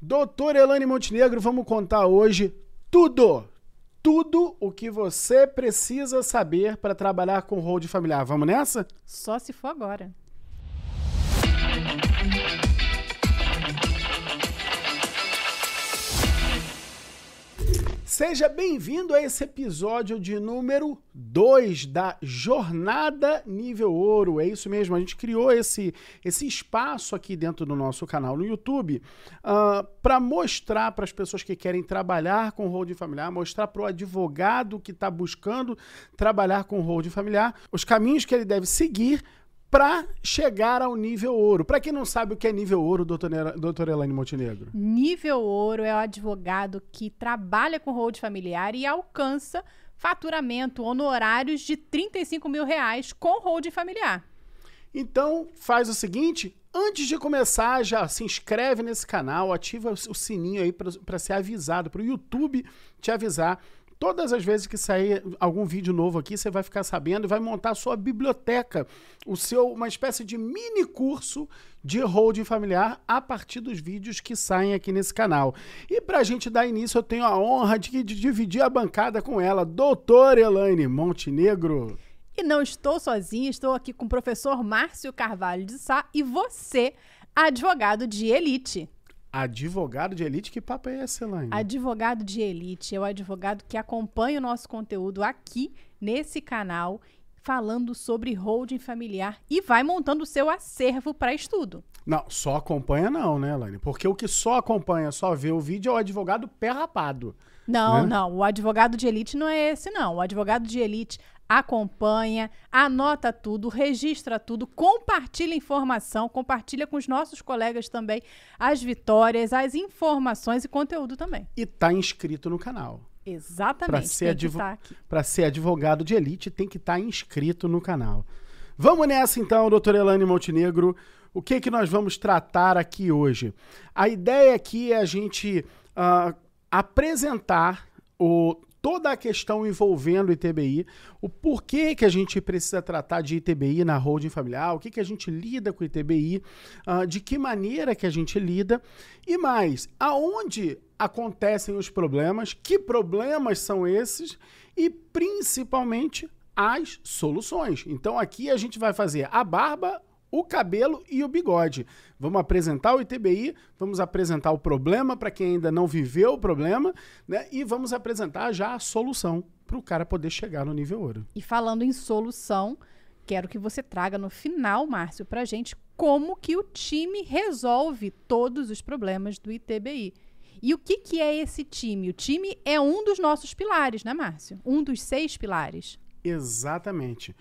Doutor Elane Montenegro, vamos contar hoje tudo, tudo o que você precisa saber para trabalhar com hold familiar. Vamos nessa? Só se for agora. Seja bem-vindo a esse episódio de número 2 da Jornada Nível Ouro. É isso mesmo, a gente criou esse, esse espaço aqui dentro do nosso canal no YouTube uh, ah, para mostrar para as pessoas que querem trabalhar com holding familiar, mostrar para o advogado que está buscando trabalhar com holding familiar os caminhos que ele deve seguir para chegar ao nível ouro. Para quem não sabe o que é nível ouro, doutor, doutor Elaine Montenegro. Nível ouro é o advogado que trabalha com hold familiar e alcança faturamento, honorários de 35 mil reais com hold familiar. Então, faz o seguinte, antes de começar, já se inscreve nesse canal, ativa o sininho aí para ser avisado, para o YouTube te avisar Todas as vezes que sair algum vídeo novo aqui, você vai ficar sabendo e vai montar a sua biblioteca, o seu uma espécie de mini curso de holding familiar a partir dos vídeos que saem aqui nesse canal. E para a gente dar início, eu tenho a honra de, de dividir a bancada com ela, doutora Elaine Montenegro. E não estou sozinha, estou aqui com o professor Márcio Carvalho de Sá e você, advogado de elite. Advogado de elite, que papo é esse, Elaine? Advogado de elite é o advogado que acompanha o nosso conteúdo aqui nesse canal, falando sobre holding familiar e vai montando o seu acervo para estudo. Não, só acompanha não, né, Elaine? Porque o que só acompanha, só vê o vídeo é o advogado pé rapado. Não, né? não. O advogado de elite não é esse, não. O advogado de elite acompanha, anota tudo, registra tudo, compartilha informação, compartilha com os nossos colegas também as vitórias, as informações e conteúdo também. E tá inscrito no canal. Exatamente. Para ser, advo tá ser advogado de elite, tem que estar tá inscrito no canal. Vamos nessa então, doutor Elane Montenegro. O que, que nós vamos tratar aqui hoje? A ideia aqui é a gente uh, apresentar o toda a questão envolvendo o ITBI, o porquê que a gente precisa tratar de ITBI na holding familiar, o que, que a gente lida com o ITBI, uh, de que maneira que a gente lida e mais, aonde acontecem os problemas, que problemas são esses e principalmente as soluções. Então aqui a gente vai fazer a barba, o cabelo e o bigode. Vamos apresentar o ITBI, vamos apresentar o problema para quem ainda não viveu o problema, né? E vamos apresentar já a solução para o cara poder chegar no nível ouro. E falando em solução, quero que você traga no final, Márcio, para gente como que o time resolve todos os problemas do ITBI. E o que, que é esse time? O time é um dos nossos pilares, né, Márcio? Um dos seis pilares. Exatamente.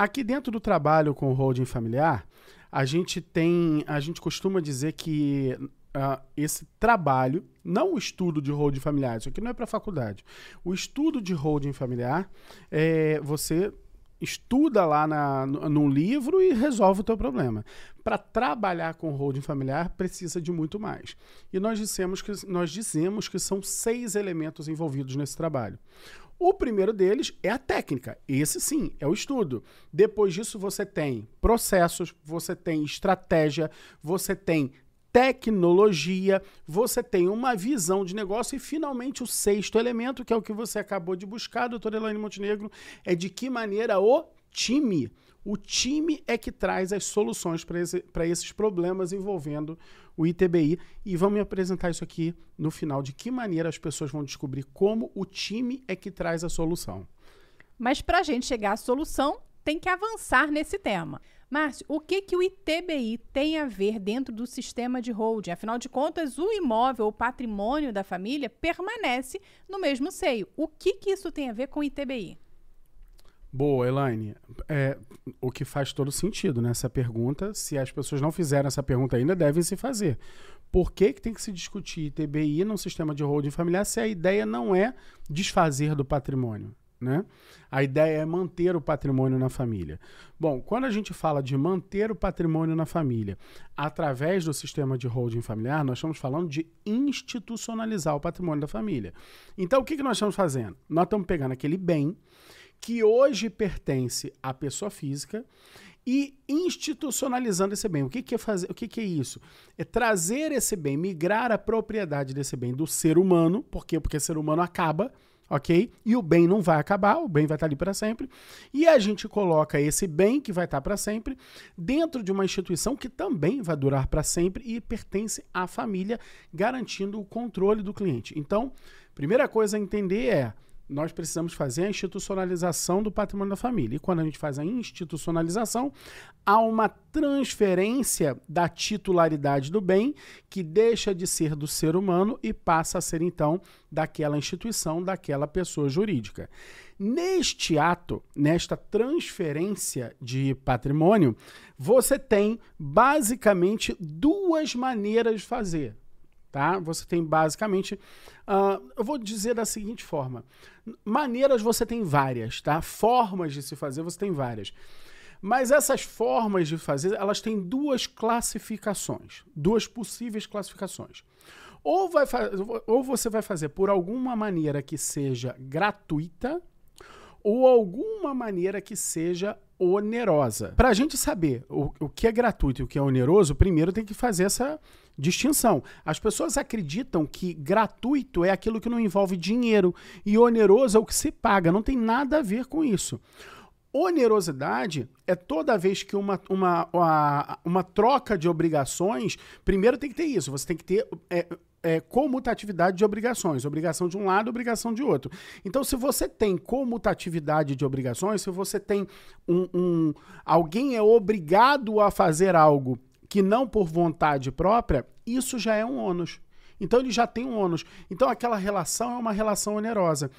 Aqui dentro do trabalho com holding familiar, a gente tem, a gente costuma dizer que uh, esse trabalho, não o estudo de holding familiar, isso aqui não é para faculdade. O estudo de holding familiar é você estuda lá na, livro e resolve o teu problema. Para trabalhar com holding familiar precisa de muito mais. E nós dissemos que nós dizemos que são seis elementos envolvidos nesse trabalho. O primeiro deles é a técnica. Esse sim, é o estudo. Depois disso, você tem processos, você tem estratégia, você tem tecnologia, você tem uma visão de negócio e finalmente o sexto elemento, que é o que você acabou de buscar, doutora Elaine Montenegro, é de que maneira o time o time é que traz as soluções para esse, esses problemas envolvendo o ITBI. E vamos me apresentar isso aqui no final, de que maneira as pessoas vão descobrir como o time é que traz a solução. Mas para a gente chegar à solução, tem que avançar nesse tema. Márcio, o que, que o ITBI tem a ver dentro do sistema de holding? Afinal de contas, o imóvel, o patrimônio da família, permanece no mesmo seio. O que, que isso tem a ver com o ITBI? Boa, Elaine. É, o que faz todo sentido nessa né? pergunta. Se as pessoas não fizeram essa pergunta ainda, devem se fazer. Por que, que tem que se discutir TBI num sistema de holding familiar se a ideia não é desfazer do patrimônio? Né? A ideia é manter o patrimônio na família. Bom, quando a gente fala de manter o patrimônio na família através do sistema de holding familiar, nós estamos falando de institucionalizar o patrimônio da família. Então, o que, que nós estamos fazendo? Nós estamos pegando aquele bem que hoje pertence à pessoa física e institucionalizando esse bem. O que, que é fazer? O que, que é isso? É trazer esse bem, migrar a propriedade desse bem do ser humano, por quê? Porque o ser humano acaba, ok? E o bem não vai acabar, o bem vai estar ali para sempre. E a gente coloca esse bem que vai estar para sempre dentro de uma instituição que também vai durar para sempre e pertence à família, garantindo o controle do cliente. Então, primeira coisa a entender é nós precisamos fazer a institucionalização do patrimônio da família. E quando a gente faz a institucionalização, há uma transferência da titularidade do bem, que deixa de ser do ser humano e passa a ser, então, daquela instituição, daquela pessoa jurídica. Neste ato, nesta transferência de patrimônio, você tem basicamente duas maneiras de fazer tá? Você tem basicamente, uh, eu vou dizer da seguinte forma: maneiras você tem várias, tá? Formas de se fazer você tem várias. Mas essas formas de fazer, elas têm duas classificações, duas possíveis classificações. Ou, vai ou você vai fazer por alguma maneira que seja gratuita, ou alguma maneira que seja onerosa. Para a gente saber o, o que é gratuito e o que é oneroso, primeiro tem que fazer essa distinção. As pessoas acreditam que gratuito é aquilo que não envolve dinheiro e oneroso é o que se paga. Não tem nada a ver com isso. Onerosidade é toda vez que uma, uma, uma, uma troca de obrigações. Primeiro tem que ter isso, você tem que ter é, é, comutatividade de obrigações, obrigação de um lado, obrigação de outro. Então, se você tem comutatividade de obrigações, se você tem um, um alguém é obrigado a fazer algo que não por vontade própria, isso já é um ônus. Então ele já tem um ônus. Então aquela relação é uma relação onerosa.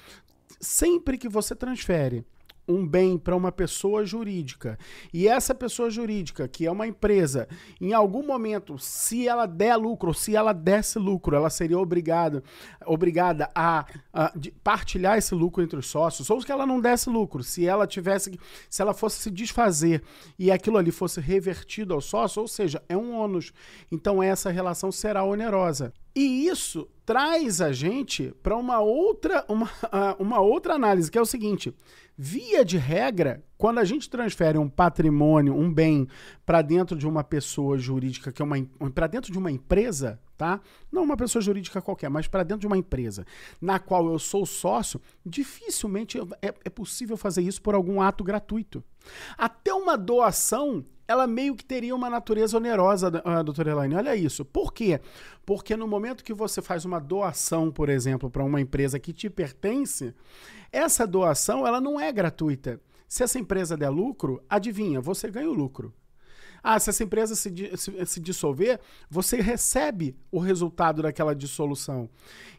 Sempre que você transfere um bem para uma pessoa jurídica e essa pessoa jurídica, que é uma empresa, em algum momento, se ela der lucro, se ela desse lucro, ela seria obrigada, obrigada a, a partilhar esse lucro entre os sócios, ou que ela não desse lucro, se ela tivesse, se ela fosse se desfazer e aquilo ali fosse revertido ao sócio, ou seja, é um ônus. Então essa relação será onerosa. E isso traz a gente para uma outra, uma, uma outra análise, que é o seguinte: via de regra, quando a gente transfere um patrimônio, um bem, para dentro de uma pessoa jurídica, que é uma para dentro de uma empresa, tá? Não uma pessoa jurídica qualquer, mas para dentro de uma empresa, na qual eu sou sócio, dificilmente é, é possível fazer isso por algum ato gratuito. Até uma doação ela meio que teria uma natureza onerosa, uh, doutora Elaine. Olha isso. Por quê? Porque no momento que você faz uma doação, por exemplo, para uma empresa que te pertence, essa doação ela não é gratuita. Se essa empresa der lucro, adivinha, você ganha o lucro. Ah, se essa empresa se, se, se dissolver, você recebe o resultado daquela dissolução.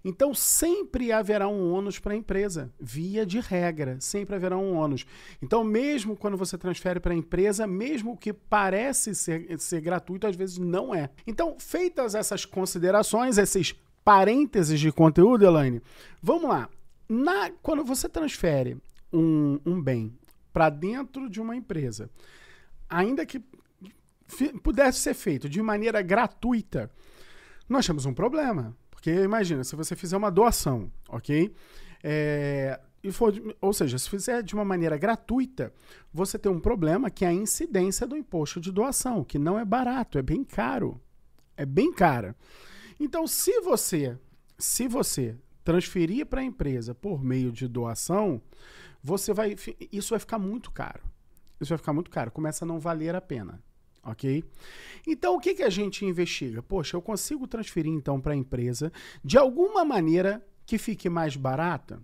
Então, sempre haverá um ônus para a empresa, via de regra, sempre haverá um ônus. Então, mesmo quando você transfere para a empresa, mesmo que parece ser, ser gratuito, às vezes não é. Então, feitas essas considerações, esses parênteses de conteúdo, Elaine, vamos lá. Na, quando você transfere um, um bem para dentro de uma empresa, ainda que pudesse ser feito de maneira gratuita, nós temos um problema. Porque imagina, se você fizer uma doação, ok? É, e for, ou seja, se fizer de uma maneira gratuita, você tem um problema que é a incidência do imposto de doação, que não é barato, é bem caro. É bem cara. Então, se você, se você transferir para a empresa por meio de doação, você vai, isso vai ficar muito caro. Isso vai ficar muito caro, começa a não valer a pena ok? Então, o que, que a gente investiga? Poxa, eu consigo transferir então para a empresa de alguma maneira que fique mais barata?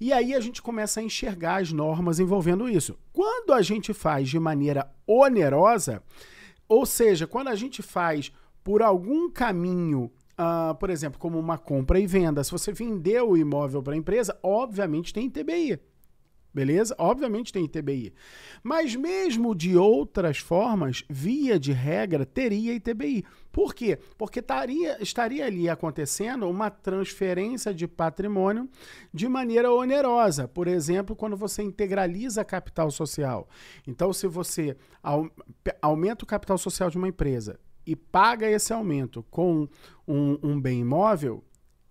E aí a gente começa a enxergar as normas envolvendo isso. Quando a gente faz de maneira onerosa, ou seja, quando a gente faz por algum caminho Uh, por exemplo, como uma compra e venda. Se você vendeu o imóvel para a empresa, obviamente tem TBI. Beleza? Obviamente tem ITBI. Mas mesmo de outras formas, via de regra, teria ITBI. Por quê? Porque taria, estaria ali acontecendo uma transferência de patrimônio de maneira onerosa. Por exemplo, quando você integraliza capital social. Então, se você aumenta o capital social de uma empresa e paga esse aumento com um, um bem imóvel,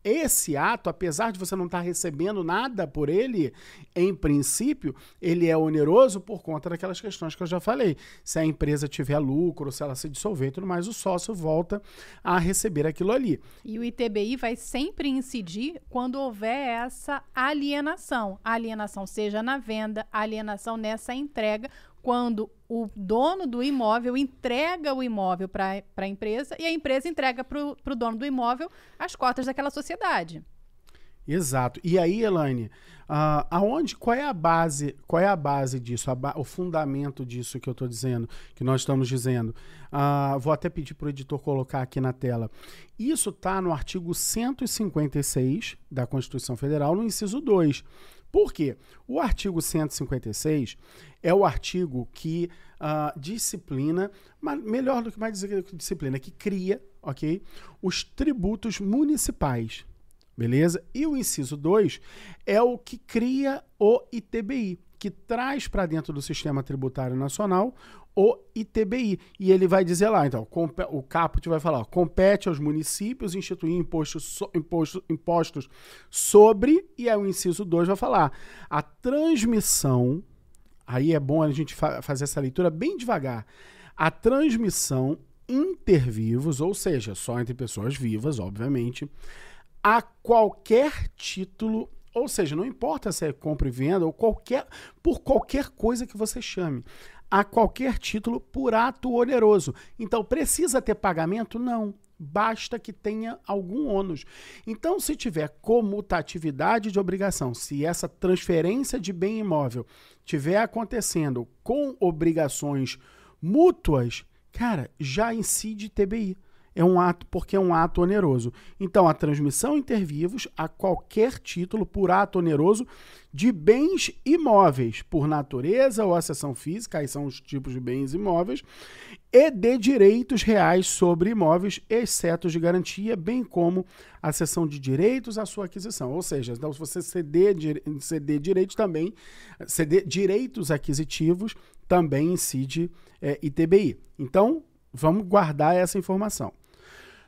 esse ato, apesar de você não estar tá recebendo nada por ele, em princípio, ele é oneroso por conta daquelas questões que eu já falei. Se a empresa tiver lucro, se ela se dissolver e tudo mais, o sócio volta a receber aquilo ali. E o ITBI vai sempre incidir quando houver essa alienação. Alienação seja na venda, alienação nessa entrega, quando o dono do imóvel entrega o imóvel para a empresa e a empresa entrega para o dono do imóvel as cotas daquela sociedade. Exato. E aí, Elaine, uh, aonde, qual é a base, qual é a base disso, ba o fundamento disso que eu estou dizendo, que nós estamos dizendo? Uh, vou até pedir para o editor colocar aqui na tela. Isso está no artigo 156 da Constituição Federal, no inciso 2. Por quê? O artigo 156 é o artigo que uh, disciplina, melhor do que mais dizer que disciplina, que cria, ok? Os tributos municipais, beleza? E o inciso 2 é o que cria o ITBI, que traz para dentro do sistema tributário nacional o ITBI. E ele vai dizer lá, então, o caput vai falar, ó, compete aos municípios instituir impostos, so, imposto, impostos sobre, e aí o inciso 2 vai falar, a transmissão, aí é bom a gente fa fazer essa leitura bem devagar, a transmissão intervivos, ou seja, só entre pessoas vivas, obviamente, a qualquer título ou seja, não importa se é compra e venda ou qualquer por qualquer coisa que você chame a qualquer título por ato oneroso. Então, precisa ter pagamento? Não. Basta que tenha algum ônus. Então, se tiver comutatividade de obrigação, se essa transferência de bem imóvel tiver acontecendo com obrigações mútuas, cara, já incide TBI é um ato porque é um ato oneroso. Então, a transmissão intervivos a qualquer título por ato oneroso de bens imóveis, por natureza ou acessão física, aí são os tipos de bens imóveis, e de direitos reais sobre imóveis, exceto de garantia, bem como a cessão de direitos à sua aquisição. Ou seja, então, se você ceder, ceder direitos também, ceder direitos aquisitivos, também incide é, ITBI. Então, vamos guardar essa informação.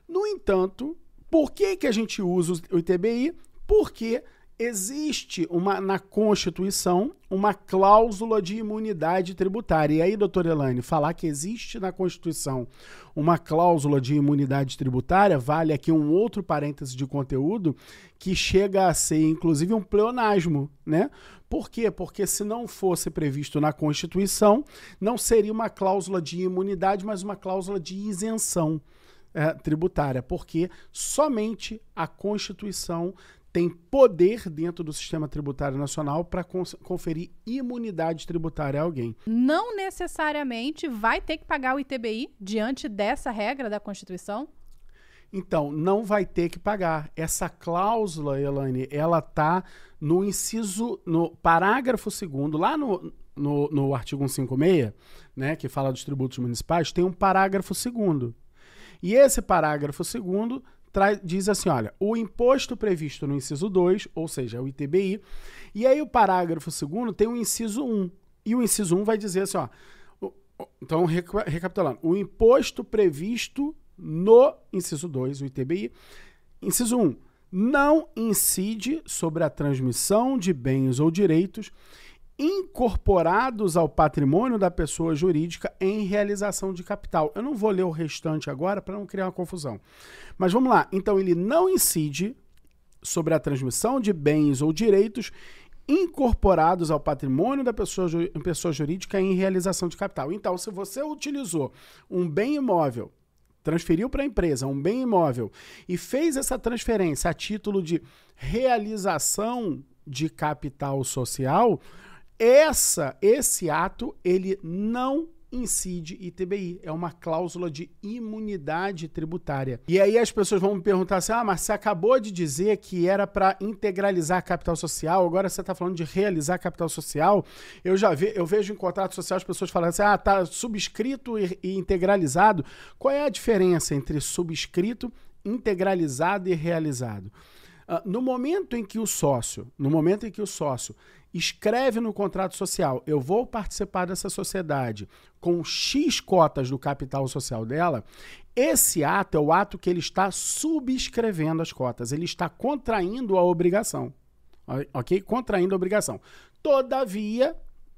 No entanto, por que, que a gente usa o ITBI? Porque existe uma, na Constituição uma cláusula de imunidade tributária. E aí, doutor Elaine, falar que existe na Constituição uma cláusula de imunidade tributária, vale aqui um outro parêntese de conteúdo que chega a ser, inclusive, um pleonasmo, né? Por quê? Porque se não fosse previsto na Constituição, não seria uma cláusula de imunidade, mas uma cláusula de isenção é, tributária, porque somente a Constituição tem poder dentro do sistema tributário nacional para conferir imunidade tributária a alguém. Não necessariamente vai ter que pagar o ITBI diante dessa regra da Constituição? Então, não vai ter que pagar. Essa cláusula, Elaine, ela está no inciso, no parágrafo segundo, lá no, no, no artigo 156, né, que fala dos tributos municipais, tem um parágrafo segundo. E esse parágrafo segundo diz assim: olha, o imposto previsto no inciso 2, ou seja, o ITBI, e aí o parágrafo segundo tem o inciso 1. E o inciso 1 vai dizer assim: ó, então, recapitulando, o imposto previsto no inciso 2, o ITBI, inciso 1, não incide sobre a transmissão de bens ou direitos incorporados ao patrimônio da pessoa jurídica em realização de capital. Eu não vou ler o restante agora para não criar uma confusão. Mas vamos lá. Então, ele não incide sobre a transmissão de bens ou direitos incorporados ao patrimônio da pessoa, pessoa jurídica em realização de capital. Então, se você utilizou um bem imóvel transferiu para a empresa um bem imóvel e fez essa transferência a título de realização de capital social, essa, esse ato, ele não incide ITBI, é uma cláusula de imunidade tributária. E aí as pessoas vão me perguntar assim: "Ah, mas você acabou de dizer que era para integralizar capital social, agora você está falando de realizar capital social?". Eu já ve, eu vejo em contrato social as pessoas falando assim: "Ah, tá subscrito e, e integralizado". Qual é a diferença entre subscrito, integralizado e realizado? Uh, no momento em que o sócio, no momento em que o sócio escreve no contrato social, eu vou participar dessa sociedade com X cotas do capital social dela, esse ato é o ato que ele está subscrevendo as cotas, ele está contraindo a obrigação. Ok? Contraindo a obrigação. Todavia,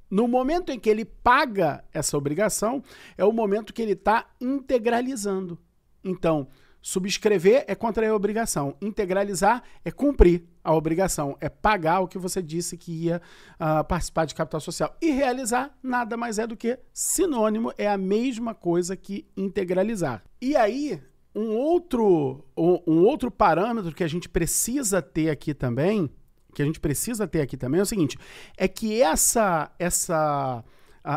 no momento em que ele paga essa obrigação, é o momento que ele está integralizando. Então, subscrever é contrair a obrigação, integralizar é cumprir a obrigação, é pagar o que você disse que ia uh, participar de capital social. E realizar nada mais é do que sinônimo, é a mesma coisa que integralizar. E aí, um outro, um, outro parâmetro que a gente precisa ter aqui também que a gente precisa ter aqui também é o seguinte: é que essa, essa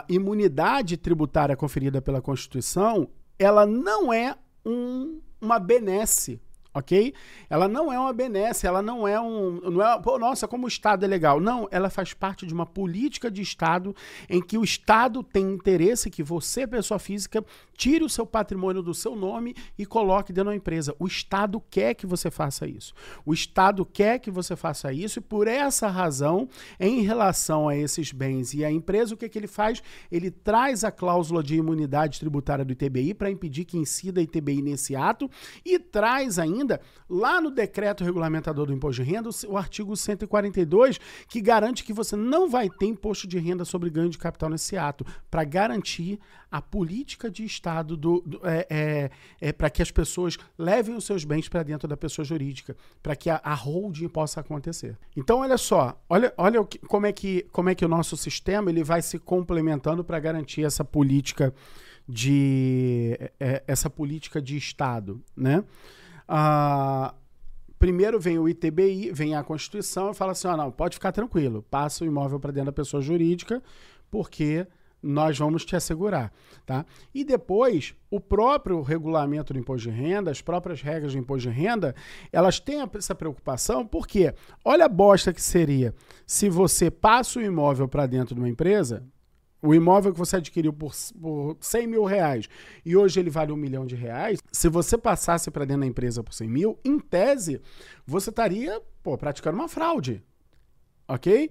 imunidade tributária conferida pela Constituição, ela não é um, uma benesse ok? Ela não é uma benesse, ela não é um. Não é, pô, nossa, como o Estado é legal. Não, ela faz parte de uma política de Estado em que o Estado tem interesse que você, pessoa física, tire o seu patrimônio do seu nome e coloque dentro da empresa. O Estado quer que você faça isso. O Estado quer que você faça isso e por essa razão, em relação a esses bens e a empresa, o que, é que ele faz? Ele traz a cláusula de imunidade tributária do ITBI para impedir que incida ITBI nesse ato e traz ainda ainda, lá no decreto regulamentador do imposto de renda, o artigo 142, que garante que você não vai ter imposto de renda sobre ganho de capital nesse ato, para garantir a política de Estado do, do é, é, é para que as pessoas levem os seus bens para dentro da pessoa jurídica, para que a, a, holding possa acontecer. Então, olha só, olha, olha que, como, é que, como é que o nosso sistema ele vai se complementando para garantir essa política de é, é, essa política de Estado, né? Ah, primeiro vem o ITBI, vem a Constituição e fala assim: ah, não, pode ficar tranquilo, passa o imóvel para dentro da pessoa jurídica, porque nós vamos te assegurar, tá? E depois, o próprio regulamento do imposto de renda, as próprias regras do imposto de renda, elas têm essa preocupação, porque olha a bosta que seria se você passa o imóvel para dentro de uma empresa, o imóvel que você adquiriu por, por 100 mil reais e hoje ele vale um milhão de reais, se você passasse para dentro da empresa por 100 mil, em tese, você estaria pô, praticando uma fraude. Ok?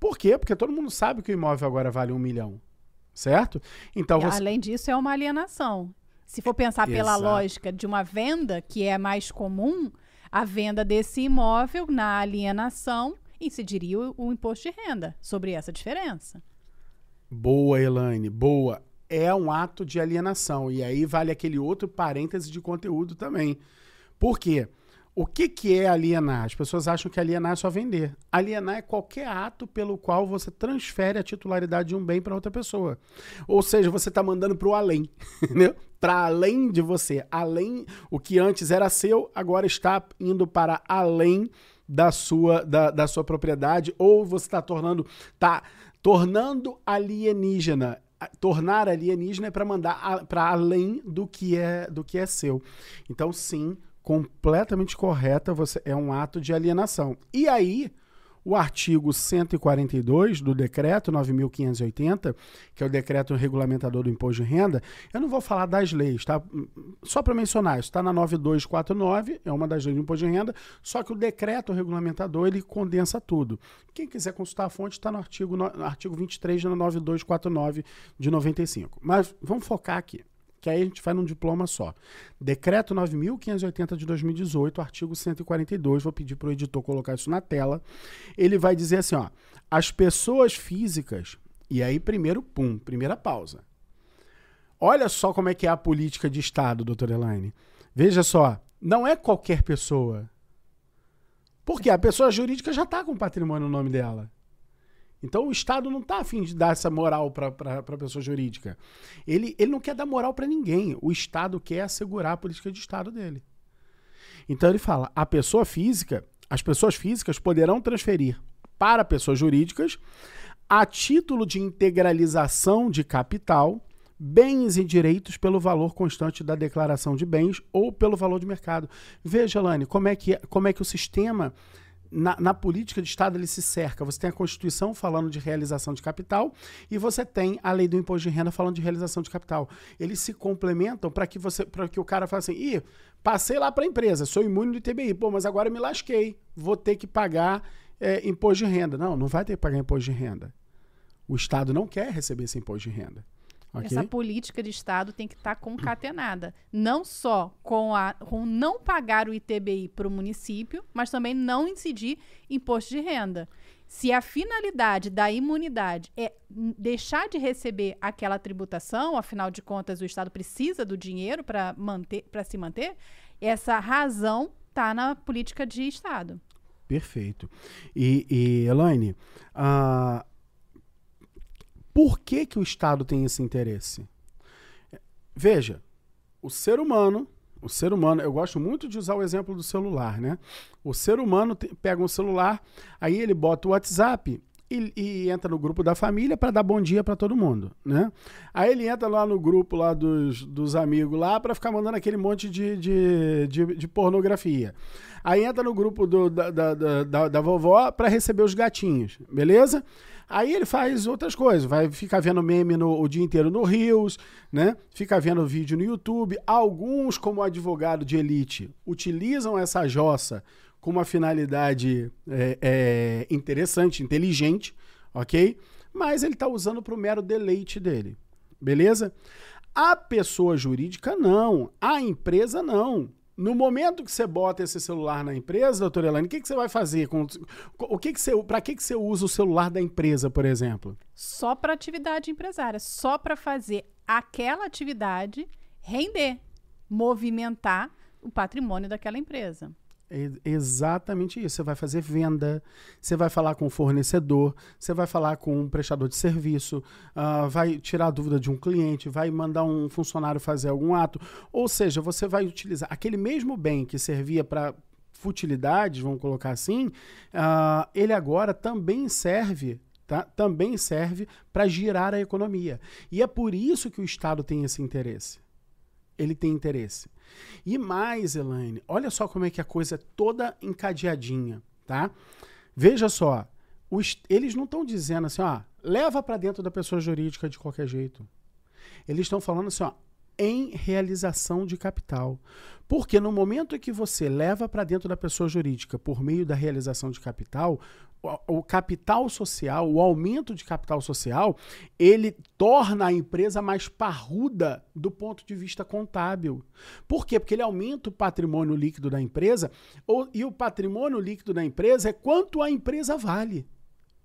Por quê? Porque todo mundo sabe que o imóvel agora vale um milhão. Certo? Então você... Além disso, é uma alienação. Se for pensar pela Exato. lógica de uma venda, que é mais comum, a venda desse imóvel na alienação incidiria o, o imposto de renda sobre essa diferença. Boa, Elaine, boa. É um ato de alienação. E aí vale aquele outro parêntese de conteúdo também. Por quê? O que, que é alienar? As pessoas acham que alienar é só vender. Alienar é qualquer ato pelo qual você transfere a titularidade de um bem para outra pessoa. Ou seja, você está mandando para o além, para além de você. Além, o que antes era seu, agora está indo para além da sua, da, da sua propriedade, ou você está tornando, tá tornando alienígena. Tornar alienígena é para mandar para além do que é do que é seu. Então, sim, completamente correta, você é um ato de alienação. E aí, o artigo 142 do decreto 9580, que é o decreto regulamentador do imposto de renda, eu não vou falar das leis, tá? Só para mencionar, isso está na 9249, é uma das leis do imposto de renda, só que o decreto regulamentador ele condensa tudo. Quem quiser consultar a fonte está no artigo, no artigo 23 da 9249 de 95. Mas vamos focar aqui que aí a gente faz num diploma só. Decreto 9.580 de 2018, artigo 142, vou pedir para o editor colocar isso na tela. Ele vai dizer assim, ó, as pessoas físicas, e aí primeiro, pum, primeira pausa. Olha só como é que é a política de Estado, doutor Elaine. Veja só, não é qualquer pessoa. Porque a pessoa jurídica já está com patrimônio no nome dela. Então o Estado não está afim de dar essa moral para a pessoa jurídica. Ele, ele não quer dar moral para ninguém. O Estado quer assegurar a política de Estado dele. Então ele fala: a pessoa física, as pessoas físicas poderão transferir para pessoas jurídicas, a título de integralização de capital, bens e direitos pelo valor constante da declaração de bens ou pelo valor de mercado. Veja, Lani, como é que, como é que o sistema na, na, política de Estado ele se cerca. Você tem a Constituição falando de realização de capital e você tem a lei do imposto de renda falando de realização de capital. Eles se complementam para que você, para que o cara fale assim, ih, passei lá para a empresa, sou imune do ITBI, pô, mas agora me lasquei, vou ter que pagar é, imposto de renda. Não, não vai ter que pagar imposto de renda. O Estado não quer receber esse imposto de renda. Okay. Essa política de Estado tem que estar tá concatenada. Não só com, a, com não pagar o ITBI para o município, mas também não incidir imposto de renda. Se a finalidade da imunidade é deixar de receber aquela tributação, afinal de contas o Estado precisa do dinheiro para manter, para se manter, essa razão está na política de Estado. Perfeito. E, e Elaine, uh, por que, que o Estado tem esse interesse? Veja, o ser humano, o ser humano, eu gosto muito de usar o exemplo do celular, né? O ser humano te, pega um celular, aí ele bota o WhatsApp e, e entra no grupo da família para dar bom dia para todo mundo, né? Aí ele entra lá no grupo lá dos, dos amigos lá para ficar mandando aquele monte de, de, de, de pornografia. Aí entra no grupo do, da, da, da, da vovó para receber os gatinhos, beleza? Aí ele faz outras coisas, vai ficar vendo meme no, o dia inteiro no Rios, né? Fica vendo vídeo no YouTube. Alguns, como advogado de elite, utilizam essa jossa com uma finalidade é, é, interessante, inteligente, ok? Mas ele está usando para o mero deleite dele, beleza? A pessoa jurídica não, a empresa não. No momento que você bota esse celular na empresa, doutora Elaine, o que, que você vai fazer? Com, o que que você, para que, que você usa o celular da empresa, por exemplo? Só para atividade empresária, só para fazer aquela atividade render, movimentar o patrimônio daquela empresa. É exatamente isso. Você vai fazer venda, você vai falar com o fornecedor, você vai falar com um prestador de serviço, uh, vai tirar a dúvida de um cliente, vai mandar um funcionário fazer algum ato. Ou seja, você vai utilizar aquele mesmo bem que servia para futilidades, vamos colocar assim, uh, ele agora também serve Tá? também serve para girar a economia. E é por isso que o Estado tem esse interesse. Ele tem interesse. E mais, Elaine, olha só como é que a coisa é toda encadeadinha, tá? Veja só, os, eles não estão dizendo assim, ó, leva para dentro da pessoa jurídica de qualquer jeito. Eles estão falando assim, ó, em realização de capital. Porque no momento que você leva para dentro da pessoa jurídica por meio da realização de capital, o, capital social, o aumento de capital social, ele torna a empresa mais parruda do ponto de vista contábil. Por quê? Porque ele aumenta o patrimônio líquido da empresa, e o patrimônio líquido da empresa é quanto a empresa vale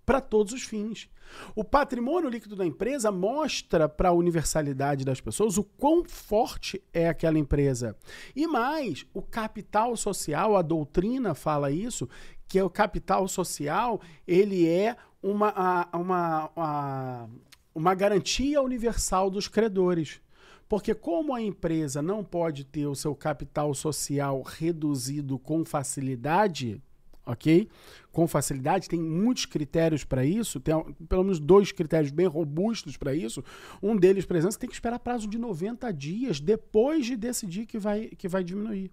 para todos os fins. O patrimônio líquido da empresa mostra para a universalidade das pessoas o quão forte é aquela empresa. E mais, o capital social, a doutrina fala isso, que é o capital social, ele é uma, uma, uma, uma garantia universal dos credores. Porque como a empresa não pode ter o seu capital social reduzido com facilidade, ok? Com facilidade, tem muitos critérios para isso, tem pelo menos dois critérios bem robustos para isso. Um deles, por exemplo, você tem que esperar prazo de 90 dias depois de decidir que vai, que vai diminuir.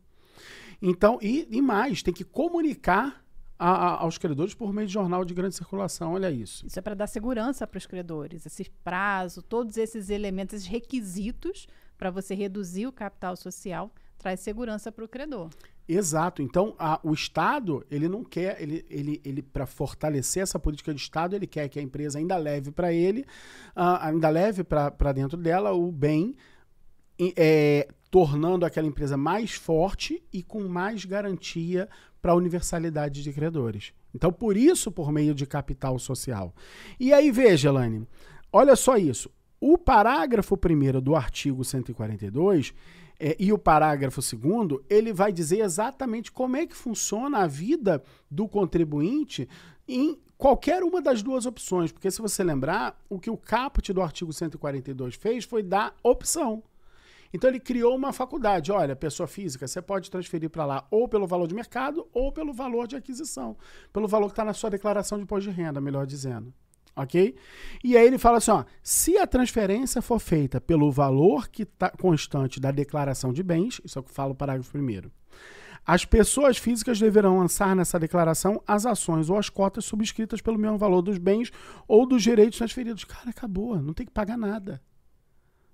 Então, e, e mais, tem que comunicar a, a, aos credores por meio de jornal de grande circulação. Olha isso. Isso é para dar segurança para os credores. Esse prazo, todos esses elementos, esses requisitos para você reduzir o capital social, traz segurança para o credor. Exato. Então, a, o Estado, ele não quer, ele, ele, ele para fortalecer essa política de Estado, ele quer que a empresa ainda leve para ele, uh, ainda leve para dentro dela o bem, é, tornando aquela empresa mais forte e com mais garantia para a universalidade de credores. Então, por isso, por meio de capital social. E aí, veja, Elaine, olha só isso. O parágrafo 1 do artigo 142 é, e o parágrafo 2 ele vai dizer exatamente como é que funciona a vida do contribuinte em qualquer uma das duas opções. Porque, se você lembrar, o que o caput do artigo 142 fez foi dar opção. Então ele criou uma faculdade. Olha, pessoa física, você pode transferir para lá ou pelo valor de mercado ou pelo valor de aquisição. Pelo valor que está na sua declaração de imposto de renda, melhor dizendo. Ok? E aí ele fala assim: ó, se a transferência for feita pelo valor que está constante da declaração de bens, isso é o que fala o parágrafo primeiro. As pessoas físicas deverão lançar nessa declaração as ações ou as cotas subscritas pelo mesmo valor dos bens ou dos direitos transferidos. Cara, acabou. Não tem que pagar nada.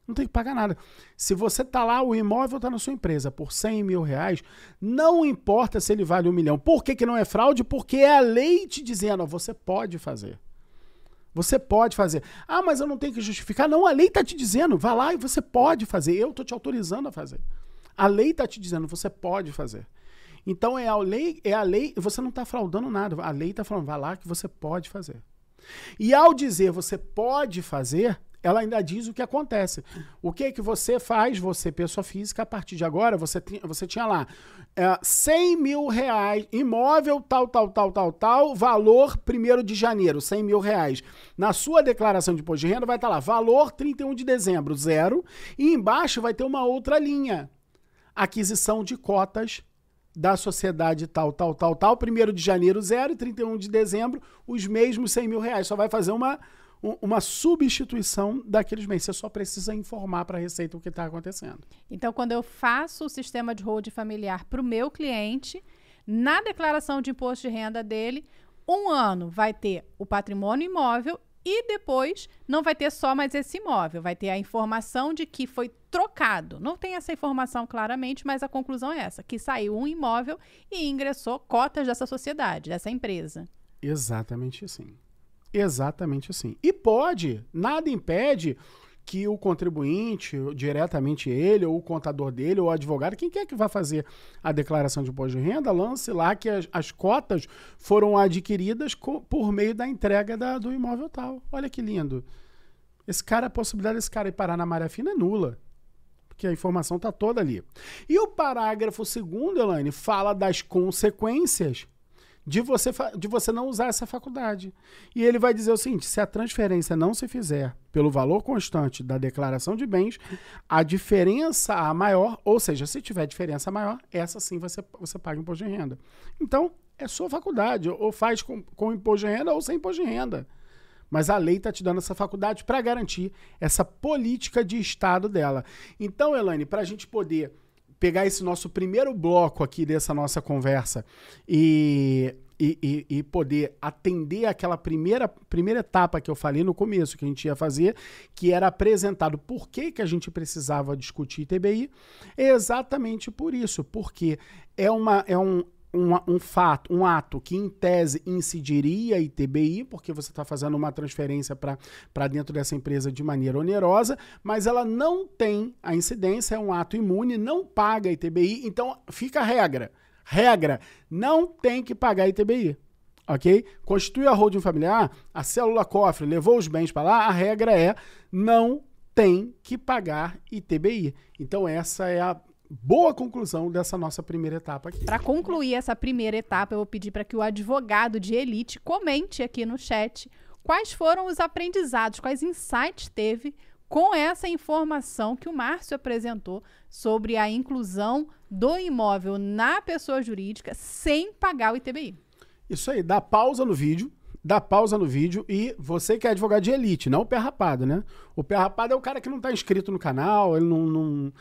Não tem que pagar nada. Se você tá lá, o imóvel está na sua empresa por 100 mil reais, não importa se ele vale um milhão. Por que, que não é fraude? Porque é a lei te dizendo, ó, você pode fazer. Você pode fazer. Ah, mas eu não tenho que justificar. Não, a lei está te dizendo, vá lá e você pode fazer. Eu estou te autorizando a fazer. A lei está te dizendo, você pode fazer. Então é a lei, é a lei, você não está fraudando nada. A lei está falando, vá lá que você pode fazer. E ao dizer você pode fazer, ela ainda diz o que acontece. O que que você faz, você, pessoa física, a partir de agora, você, tinha, você tinha lá é, 100 mil reais, imóvel tal, tal, tal, tal, tal, valor 1 de janeiro, 100 mil reais. Na sua declaração de imposto de renda vai estar lá, valor 31 de dezembro, zero, e embaixo vai ter uma outra linha, aquisição de cotas da sociedade tal, tal, tal, tal, 1 de janeiro, zero, e 31 de dezembro, os mesmos 100 mil reais. Só vai fazer uma uma substituição daqueles bens. Você só precisa informar para a Receita o que está acontecendo. Então, quando eu faço o sistema de hold familiar para o meu cliente, na declaração de imposto de renda dele, um ano vai ter o patrimônio imóvel e depois não vai ter só mais esse imóvel, vai ter a informação de que foi trocado. Não tem essa informação claramente, mas a conclusão é essa: que saiu um imóvel e ingressou cotas dessa sociedade, dessa empresa. Exatamente assim. Exatamente assim. E pode, nada impede que o contribuinte, diretamente ele, ou o contador dele, ou o advogado, quem quer que vá fazer a declaração de imposto de renda, lance lá que as, as cotas foram adquiridas por meio da entrega da, do imóvel tal. Olha que lindo. Esse cara, a possibilidade desse cara ir parar na maré fina é nula. Porque a informação está toda ali. E o parágrafo segundo, Elaine, fala das consequências de você, de você não usar essa faculdade. E ele vai dizer o seguinte: se a transferência não se fizer pelo valor constante da declaração de bens, a diferença a maior, ou seja, se tiver diferença maior, essa sim você, você paga imposto de renda. Então, é sua faculdade, ou faz com, com imposto de renda ou sem imposto de renda. Mas a lei está te dando essa faculdade para garantir essa política de Estado dela. Então, Elaine, para a gente poder pegar esse nosso primeiro bloco aqui dessa nossa conversa e, e, e, poder atender aquela primeira, primeira etapa que eu falei no começo, que a gente ia fazer, que era apresentado por que, que a gente precisava discutir TBI, é exatamente por isso, porque é, uma, é um, um, um, fato, um ato que em tese incidiria ITBI, porque você está fazendo uma transferência para dentro dessa empresa de maneira onerosa, mas ela não tem a incidência, é um ato imune, não paga ITBI, então fica a regra. Regra, não tem que pagar ITBI. Ok? Constitui a holding familiar, a célula cofre levou os bens para lá, a regra é não tem que pagar ITBI. Então, essa é a boa conclusão dessa nossa primeira etapa aqui. Para concluir essa primeira etapa, eu vou pedir para que o advogado de elite comente aqui no chat quais foram os aprendizados, quais insights teve com essa informação que o Márcio apresentou sobre a inclusão do imóvel na pessoa jurídica sem pagar o ITBI. Isso aí, dá pausa no vídeo, dá pausa no vídeo e você que é advogado de elite, não o pé rapado, né? O pé rapado é o cara que não está inscrito no canal, ele não, não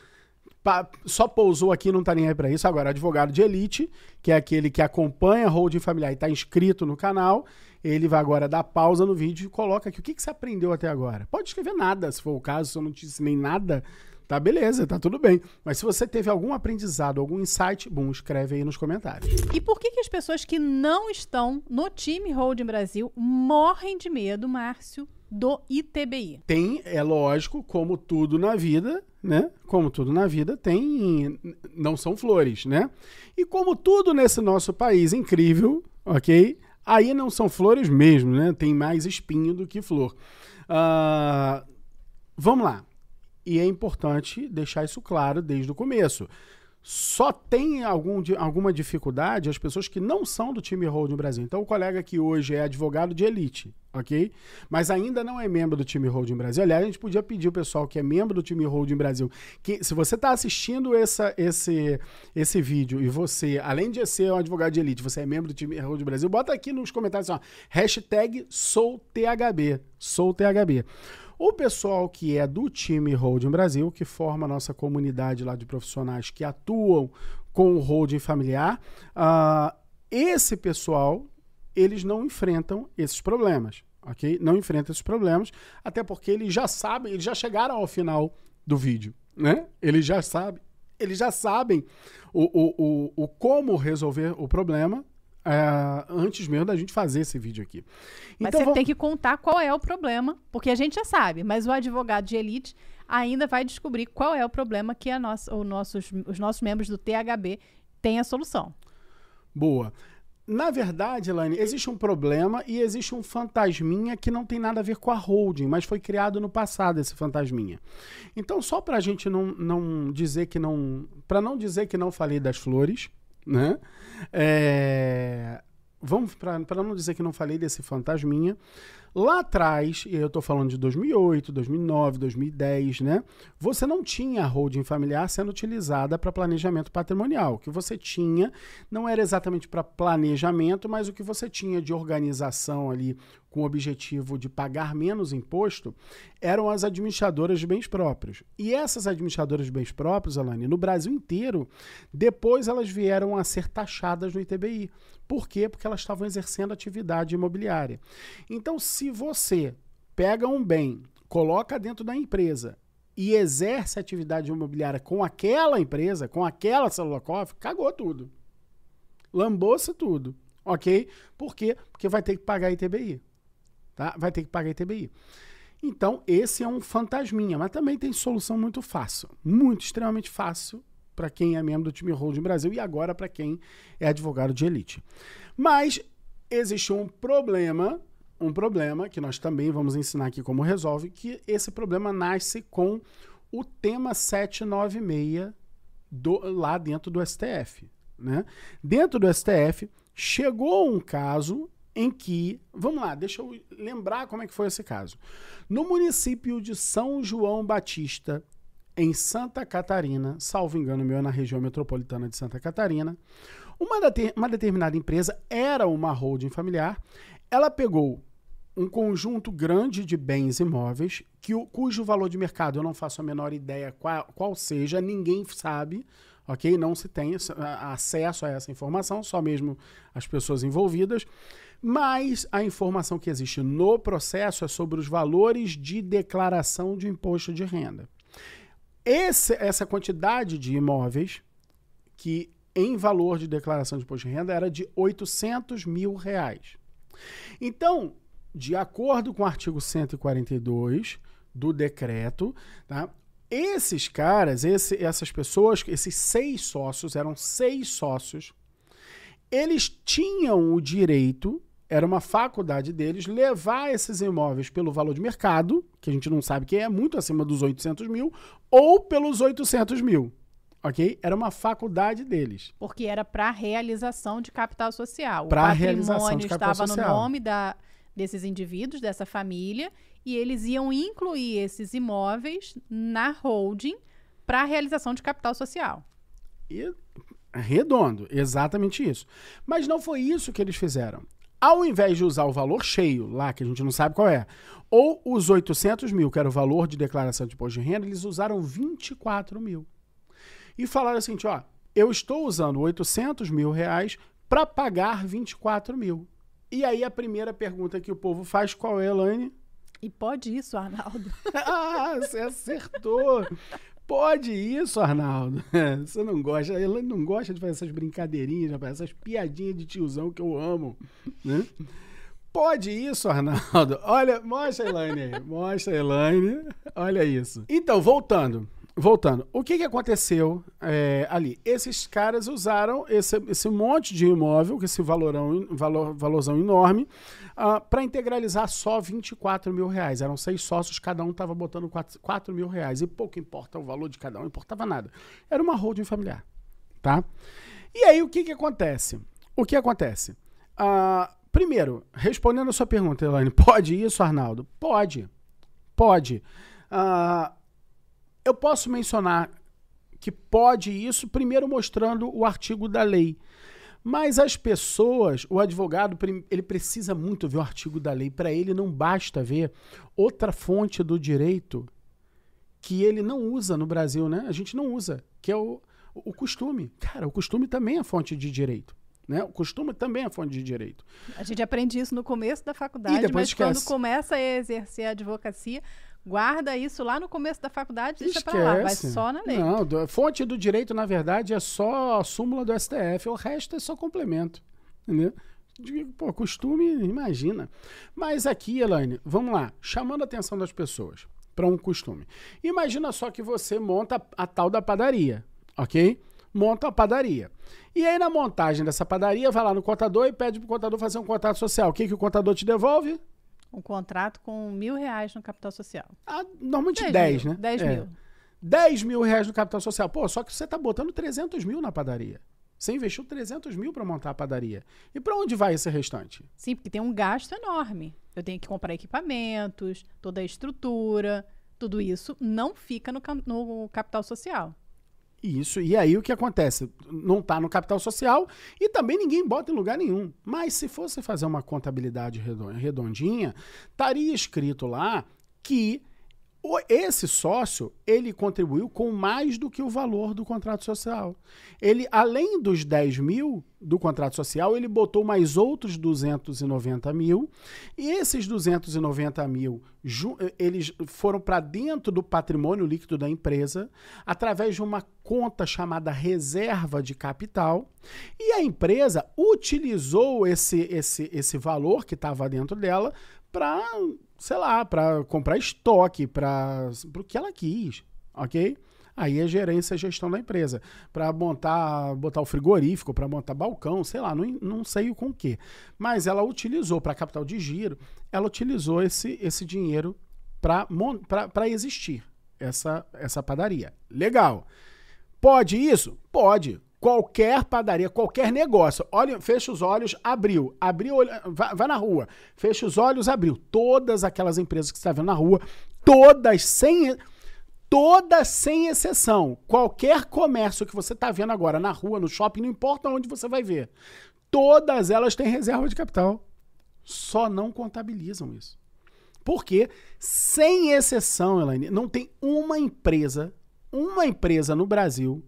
só pousou aqui não tá nem aí para isso. Agora, advogado de elite, que é aquele que acompanha holding familiar e está inscrito no canal, ele vai agora dar pausa no vídeo e coloca aqui o que, que você aprendeu até agora. Pode escrever nada, se for o caso, se eu não te ensinei nada, tá beleza, tá tudo bem. Mas se você teve algum aprendizado, algum insight, bom, escreve aí nos comentários. E por que, que as pessoas que não estão no time Holding Brasil morrem de medo, Márcio, do ITBI? Tem, é lógico, como tudo na vida, né? Como tudo na vida, tem. Não são flores, né? E como tudo nesse nosso país incrível, ok? Aí não são flores mesmo, né? Tem mais espinho do que flor. Uh, vamos lá. E é importante deixar isso claro desde o começo só tem algum, alguma dificuldade as pessoas que não são do time Holding Brasil. Então, o colega que hoje é advogado de elite, ok? Mas ainda não é membro do time Holding Brasil. Aliás, a gente podia pedir o pessoal que é membro do time Holding Brasil que, se você está assistindo essa, esse, esse vídeo e você, além de ser um advogado de elite, você é membro do time Holding Brasil, bota aqui nos comentários assim, ó, hashtag SouTHB. SouTHB. O pessoal que é do time Holding Brasil, que forma a nossa comunidade lá de profissionais que atuam com o holding familiar, uh, esse pessoal, eles não enfrentam esses problemas, ok? Não enfrentam esses problemas, até porque eles já sabem, eles já chegaram ao final do vídeo, né? Eles já sabem, eles já sabem o, o, o, o como resolver o problema é, antes mesmo da gente fazer esse vídeo aqui. Mas então, você vamos... tem que contar qual é o problema, porque a gente já sabe, mas o advogado de elite ainda vai descobrir qual é o problema que a nossa, o nossos, os nossos membros do THB têm a solução. Boa. Na verdade, Elaine, existe um problema e existe um fantasminha que não tem nada a ver com a holding, mas foi criado no passado esse fantasminha. Então, só para a gente não, não dizer que não. Para não dizer que não falei das flores, né? É, vamos para não dizer que não falei desse fantasminha. Lá atrás, eu estou falando de 2008, 2009, 2010, né? Você não tinha a holding familiar sendo utilizada para planejamento patrimonial. O que você tinha não era exatamente para planejamento, mas o que você tinha de organização ali com o objetivo de pagar menos imposto eram as administradoras de bens próprios. E essas administradoras de bens próprios, Alane, no Brasil inteiro, depois elas vieram a ser taxadas no ITBI. Por quê? Porque elas estavam exercendo atividade imobiliária. Então, se você pega um bem, coloca dentro da empresa e exerce atividade imobiliária com aquela empresa, com aquela célula cofre, cagou tudo. Lambou-se tudo. Ok? Por quê? Porque vai ter que pagar ITBI tá? Vai ter que pagar ITBI. Então, esse é um fantasminha, mas também tem solução muito fácil, muito extremamente fácil para quem é membro do time Holding Brasil e agora para quem é advogado de elite. Mas existe um problema, um problema que nós também vamos ensinar aqui como resolve, que esse problema nasce com o tema 796 do, lá dentro do STF. Né? Dentro do STF, chegou um caso em que, vamos lá, deixa eu lembrar como é que foi esse caso. No município de São João Batista, em Santa Catarina, salvo engano meu, na região metropolitana de Santa Catarina, uma, uma determinada empresa era uma holding familiar, ela pegou um conjunto grande de bens imóveis que o, cujo valor de mercado eu não faço a menor ideia qual, qual seja, ninguém sabe, ok? Não se tem acesso a essa informação, só mesmo as pessoas envolvidas. Mas a informação que existe no processo é sobre os valores de declaração de imposto de renda. Esse, essa quantidade de imóveis, que em valor de declaração de imposto de renda era de 800 mil reais. Então, de acordo com o artigo 142 do decreto, tá? esses caras, esse, essas pessoas, esses seis sócios, eram seis sócios, eles tinham o direito era uma faculdade deles levar esses imóveis pelo valor de mercado, que a gente não sabe que é muito acima dos 800 mil, ou pelos 800 mil. Ok? Era uma faculdade deles. Porque era para realização de capital social. Para realização de capital estava social. no nome da, desses indivíduos, dessa família, e eles iam incluir esses imóveis na holding para realização de capital social. E redondo, exatamente isso. Mas não foi isso que eles fizeram. Ao invés de usar o valor cheio, lá que a gente não sabe qual é, ou os 800 mil, que era o valor de declaração de imposto de renda, eles usaram 24 mil. E falaram assim: ó, eu estou usando 800 mil reais para pagar 24 mil. E aí a primeira pergunta que o povo faz, qual é, Elaine? E pode isso, Arnaldo? ah, você acertou! Pode isso, Arnaldo. Você não gosta, ela não gosta de fazer essas brincadeirinhas, essas piadinhas de tiozão que eu amo, né? Pode isso, Arnaldo. Olha, mostra a Elaine aí. Mostra a Elaine. Olha isso. Então, voltando. Voltando. O que, que aconteceu é, ali? Esses caras usaram esse, esse monte de imóvel, esse valorão, valor, valorzão enorme, uh, para integralizar só 24 mil reais. Eram seis sócios, cada um estava botando 4, 4 mil reais. E pouco importa o valor de cada um, não importava nada. Era uma holding familiar. Tá? E aí, o que, que acontece? O que acontece? Uh, primeiro, respondendo a sua pergunta, Elaine, pode isso, Arnaldo? Pode. Pode. Uh, eu posso mencionar que pode isso, primeiro mostrando o artigo da lei. Mas as pessoas, o advogado, ele precisa muito ver o artigo da lei. Para ele não basta ver outra fonte do direito que ele não usa no Brasil, né? A gente não usa, que é o, o, costume. Cara, o costume também é fonte de direito. Né? O costume também é fonte de direito. A gente aprende isso no começo da faculdade, mas esquece. quando começa a exercer a advocacia, guarda isso lá no começo da faculdade, deixa para lá, vai só na lei. Não, a fonte do direito, na verdade, é só a súmula do STF, o resto é só complemento. Entendeu? Pô, costume, imagina. Mas aqui, Elaine, vamos lá, chamando a atenção das pessoas para um costume. Imagina só que você monta a tal da padaria, ok? monta a padaria. E aí, na montagem dessa padaria, vai lá no contador e pede pro contador fazer um contrato social. O que, que o contador te devolve? Um contrato com mil reais no capital social. Ah, normalmente 10, né? 10 é. mil. 10 mil reais no capital social. Pô, só que você tá botando 300 mil na padaria. Você investiu 300 mil para montar a padaria. E para onde vai esse restante? Sim, porque tem um gasto enorme. Eu tenho que comprar equipamentos, toda a estrutura, tudo isso não fica no, no capital social. Isso, e aí o que acontece? Não está no capital social e também ninguém bota em lugar nenhum. Mas se fosse fazer uma contabilidade redondinha, estaria escrito lá que esse sócio, ele contribuiu com mais do que o valor do contrato social. Ele, além dos 10 mil do contrato social, ele botou mais outros 290 mil. E esses 290 mil, eles foram para dentro do patrimônio líquido da empresa, através de uma conta chamada reserva de capital. E a empresa utilizou esse, esse, esse valor que estava dentro dela para sei lá, para comprar estoque, para o que ela quis, ok? Aí é gerência e gestão da empresa. Para montar, botar o frigorífico, para montar balcão, sei lá, não, não sei o com que. Mas ela utilizou para capital de giro, ela utilizou esse, esse dinheiro para existir, essa, essa padaria. Legal. Pode isso? Pode. Qualquer padaria, qualquer negócio. Olha, fecha os olhos, abriu. Abriu, vai, vai na rua. Fecha os olhos, abriu. Todas aquelas empresas que você está vendo na rua, todas sem todas sem exceção. Qualquer comércio que você está vendo agora na rua, no shopping, não importa onde você vai ver. Todas elas têm reserva de capital. Só não contabilizam isso. Porque, sem exceção, Elaine, não tem uma empresa, uma empresa no Brasil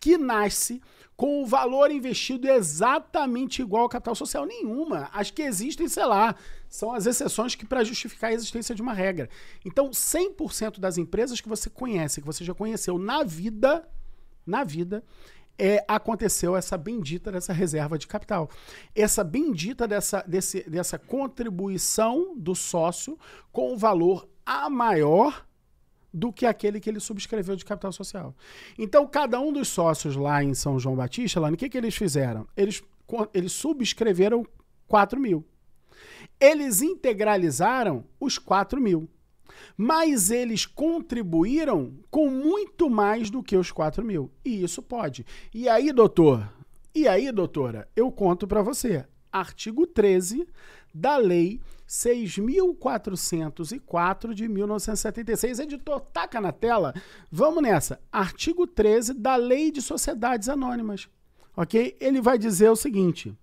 que nasce com o valor investido exatamente igual ao capital social nenhuma. As que existem, sei lá, são as exceções que para justificar a existência de uma regra. Então, 100% das empresas que você conhece, que você já conheceu na vida, na vida, é, aconteceu essa bendita dessa reserva de capital. Essa bendita dessa, desse, dessa contribuição do sócio com o valor a maior do que aquele que ele subscreveu de capital social. Então, cada um dos sócios lá em São João Batista, lá, o que, que eles fizeram? Eles, eles subscreveram 4 mil. Eles integralizaram os 4 mil. Mas eles contribuíram com muito mais do que os 4 mil. E isso pode. E aí, doutor? E aí, doutora? Eu conto para você. Artigo 13 da Lei 6.404 de 1976. Editor, taca na tela. Vamos nessa. Artigo 13 da Lei de Sociedades Anônimas. Ok? Ele vai dizer o seguinte.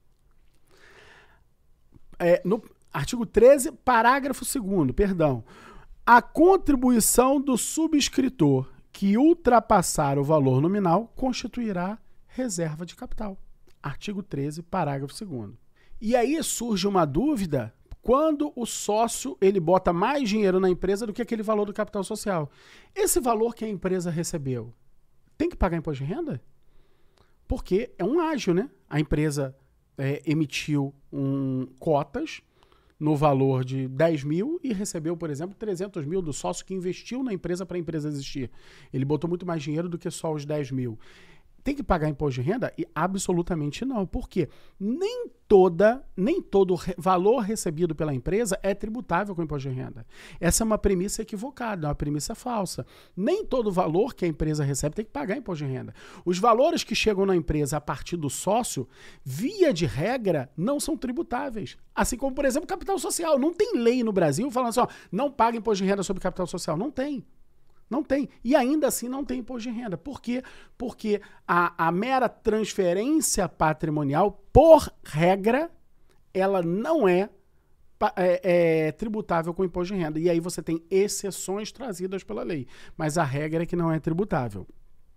É, no artigo 13, parágrafo 2, perdão. A contribuição do subscritor que ultrapassar o valor nominal constituirá reserva de capital. Artigo 13, parágrafo 2. E aí surge uma dúvida quando o sócio ele bota mais dinheiro na empresa do que aquele valor do capital social. Esse valor que a empresa recebeu tem que pagar imposto de renda? Porque é um ágio, né? A empresa é, emitiu um, cotas no valor de 10 mil e recebeu, por exemplo, 300 mil do sócio que investiu na empresa para a empresa existir. Ele botou muito mais dinheiro do que só os 10 mil. Tem que pagar imposto de renda? E absolutamente não. Por quê? Nem toda, nem todo valor recebido pela empresa é tributável com imposto de renda. Essa é uma premissa equivocada, é uma premissa falsa. Nem todo valor que a empresa recebe tem que pagar imposto de renda. Os valores que chegam na empresa a partir do sócio, via de regra, não são tributáveis. Assim como, por exemplo, capital social. Não tem lei no Brasil falando assim, ó, não paga imposto de renda sobre capital social. Não tem. Não tem. E ainda assim não tem imposto de renda. Por quê? Porque a, a mera transferência patrimonial, por regra, ela não é, é, é, tributável com imposto de renda. E aí você tem exceções trazidas pela lei. Mas a regra é que não é tributável.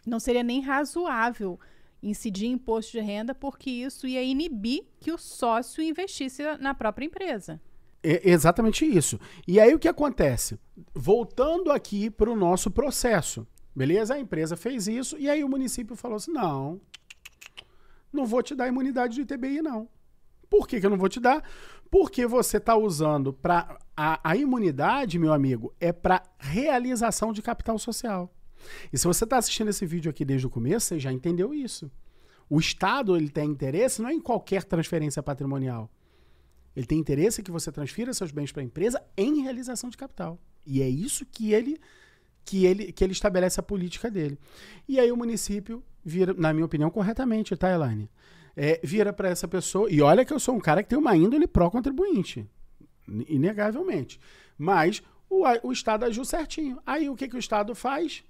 Não seria nem razoável incidir imposto de renda, porque isso ia inibir que o sócio investisse na própria empresa. É exatamente isso. E aí o que acontece? Voltando aqui para o nosso processo, beleza? A empresa fez isso e aí o município falou assim: não, não vou te dar imunidade de ITBI, não. Por que, que eu não vou te dar? Porque você está usando para. A, a imunidade, meu amigo, é para realização de capital social. E se você está assistindo esse vídeo aqui desde o começo, você já entendeu isso. O Estado ele tem interesse não é em qualquer transferência patrimonial. Ele tem interesse que você transfira seus bens para a empresa em realização de capital. E é isso que ele que ele que ele estabelece a política dele. E aí o município vira, na minha opinião, corretamente, tá, Elaine? É, vira para essa pessoa, e olha que eu sou um cara que tem uma índole pró-contribuinte, inegavelmente. Mas o, o Estado agiu certinho. Aí o que, que o Estado faz?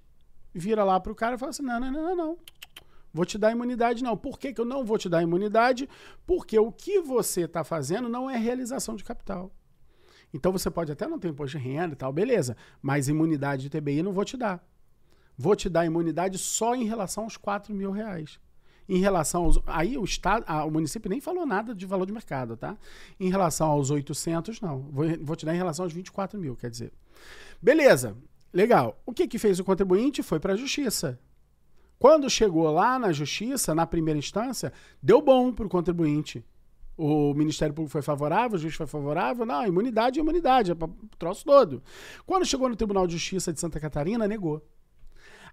Vira lá para o cara e fala assim: não, não, não, não, não. Vou te dar imunidade, não. Por que, que eu não vou te dar imunidade? Porque o que você está fazendo não é realização de capital. Então você pode até não ter imposto de renda e tal, beleza. Mas imunidade de TBI não vou te dar. Vou te dar imunidade só em relação aos 4 mil reais. Em relação aos. Aí o Estado, o município nem falou nada de valor de mercado, tá? Em relação aos 800, não. Vou, vou te dar em relação aos 24 mil, quer dizer. Beleza, legal. O que, que fez o contribuinte? Foi para a justiça. Quando chegou lá na justiça, na primeira instância, deu bom para o contribuinte. O Ministério Público foi favorável, o juiz foi favorável. Não, imunidade é imunidade, é para troço todo. Quando chegou no Tribunal de Justiça de Santa Catarina, negou.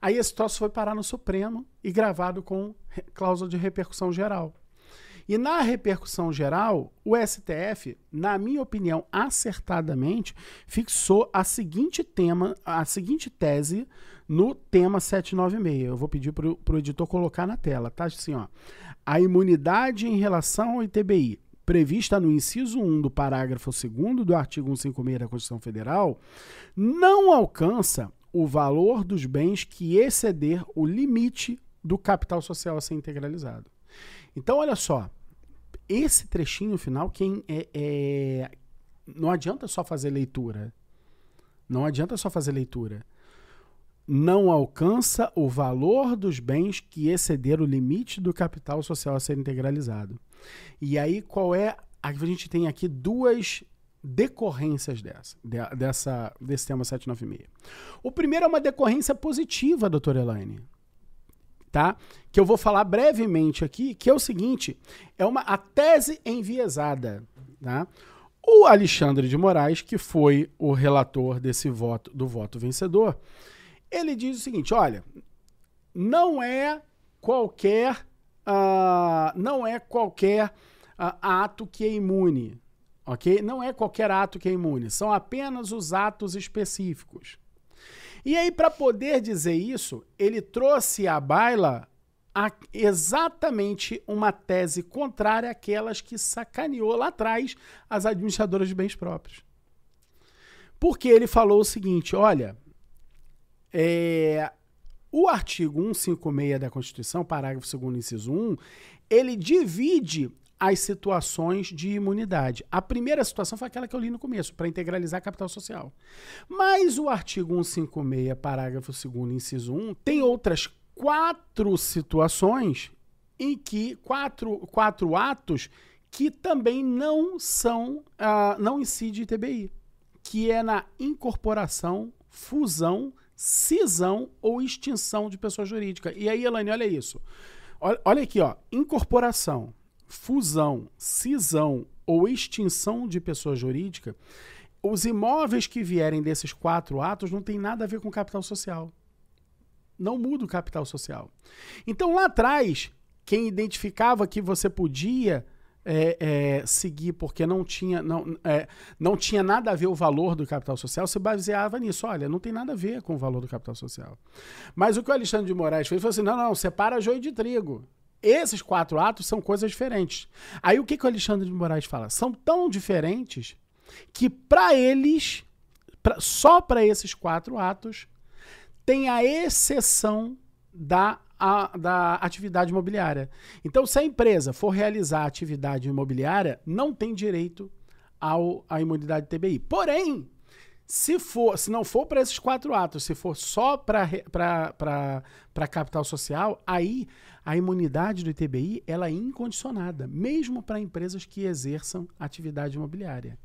Aí esse troço foi parar no Supremo e gravado com cláusula de repercussão geral. E na repercussão geral, o STF, na minha opinião, acertadamente, fixou a seguinte tema, a seguinte tese no tema 796. Eu vou pedir para o editor colocar na tela, tá? Assim, ó. A imunidade em relação ao ITBI, prevista no inciso 1 do parágrafo 2 do artigo 156 da Constituição Federal, não alcança o valor dos bens que exceder o limite do capital social a ser integralizado. Então, olha só, esse trechinho final, quem é, é, não adianta só fazer leitura. Não adianta só fazer leitura. Não alcança o valor dos bens que exceder o limite do capital social a ser integralizado. E aí, qual é. A gente tem aqui duas decorrências dessa, dessa, desse tema 796. O primeiro é uma decorrência positiva, doutora Elaine. Tá? Que eu vou falar brevemente aqui, que é o seguinte: é uma a tese enviesada. Tá? O Alexandre de Moraes, que foi o relator desse voto, do voto vencedor, ele diz o seguinte: olha, não é qualquer, uh, não é qualquer uh, ato que é imune ok? Não é qualquer ato que é imune, são apenas os atos específicos. E aí, para poder dizer isso, ele trouxe à baila a, exatamente uma tese contrária àquelas que sacaneou lá atrás as administradoras de bens próprios. Porque ele falou o seguinte: olha, é, o artigo 156 da Constituição, parágrafo 2, inciso 1, ele divide as situações de imunidade. A primeira situação foi aquela que eu li no começo, para integralizar capital social. Mas o artigo 156, parágrafo 2, inciso 1, tem outras quatro situações em que quatro, quatro atos que também não são, uh, não incide ITBI, que é na incorporação, fusão, cisão ou extinção de pessoa jurídica. E aí, Elaine, olha isso. Olha, olha aqui, ó, incorporação, fusão, cisão ou extinção de pessoa jurídica, os imóveis que vierem desses quatro atos não tem nada a ver com capital social. Não muda o capital social. Então, lá atrás, quem identificava que você podia é, é, seguir porque não tinha, não, é, não tinha nada a ver o valor do capital social, se baseava nisso. Olha, não tem nada a ver com o valor do capital social. Mas o que o Alexandre de Moraes fez foi assim: não, não, separa joio de trigo. Esses quatro atos são coisas diferentes. Aí o que, que o Alexandre de Moraes fala? São tão diferentes que para eles, pra, só para esses quatro atos, tem a exceção da, a, da atividade imobiliária. Então, se a empresa for realizar atividade imobiliária, não tem direito ao, à imunidade TBI. Porém, Se for, se não for para esses quatro atos, se for só para capital social, aí a imunidade do ITBI ela é incondicionada, mesmo para empresas que exerçam atividade imobiliária.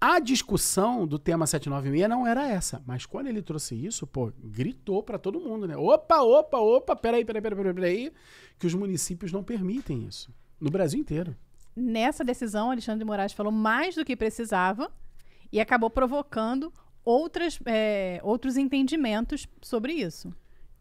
A discussão do tema 796 não era essa, mas quando ele trouxe isso, pô, gritou para todo mundo, né? Opa, opa, opa, peraí, peraí, peraí, peraí, peraí, que os municípios não permitem isso. No Brasil inteiro. Nessa decisão, Alexandre de Moraes falou mais do que precisava e acabou provocando outras, é, outros entendimentos sobre isso.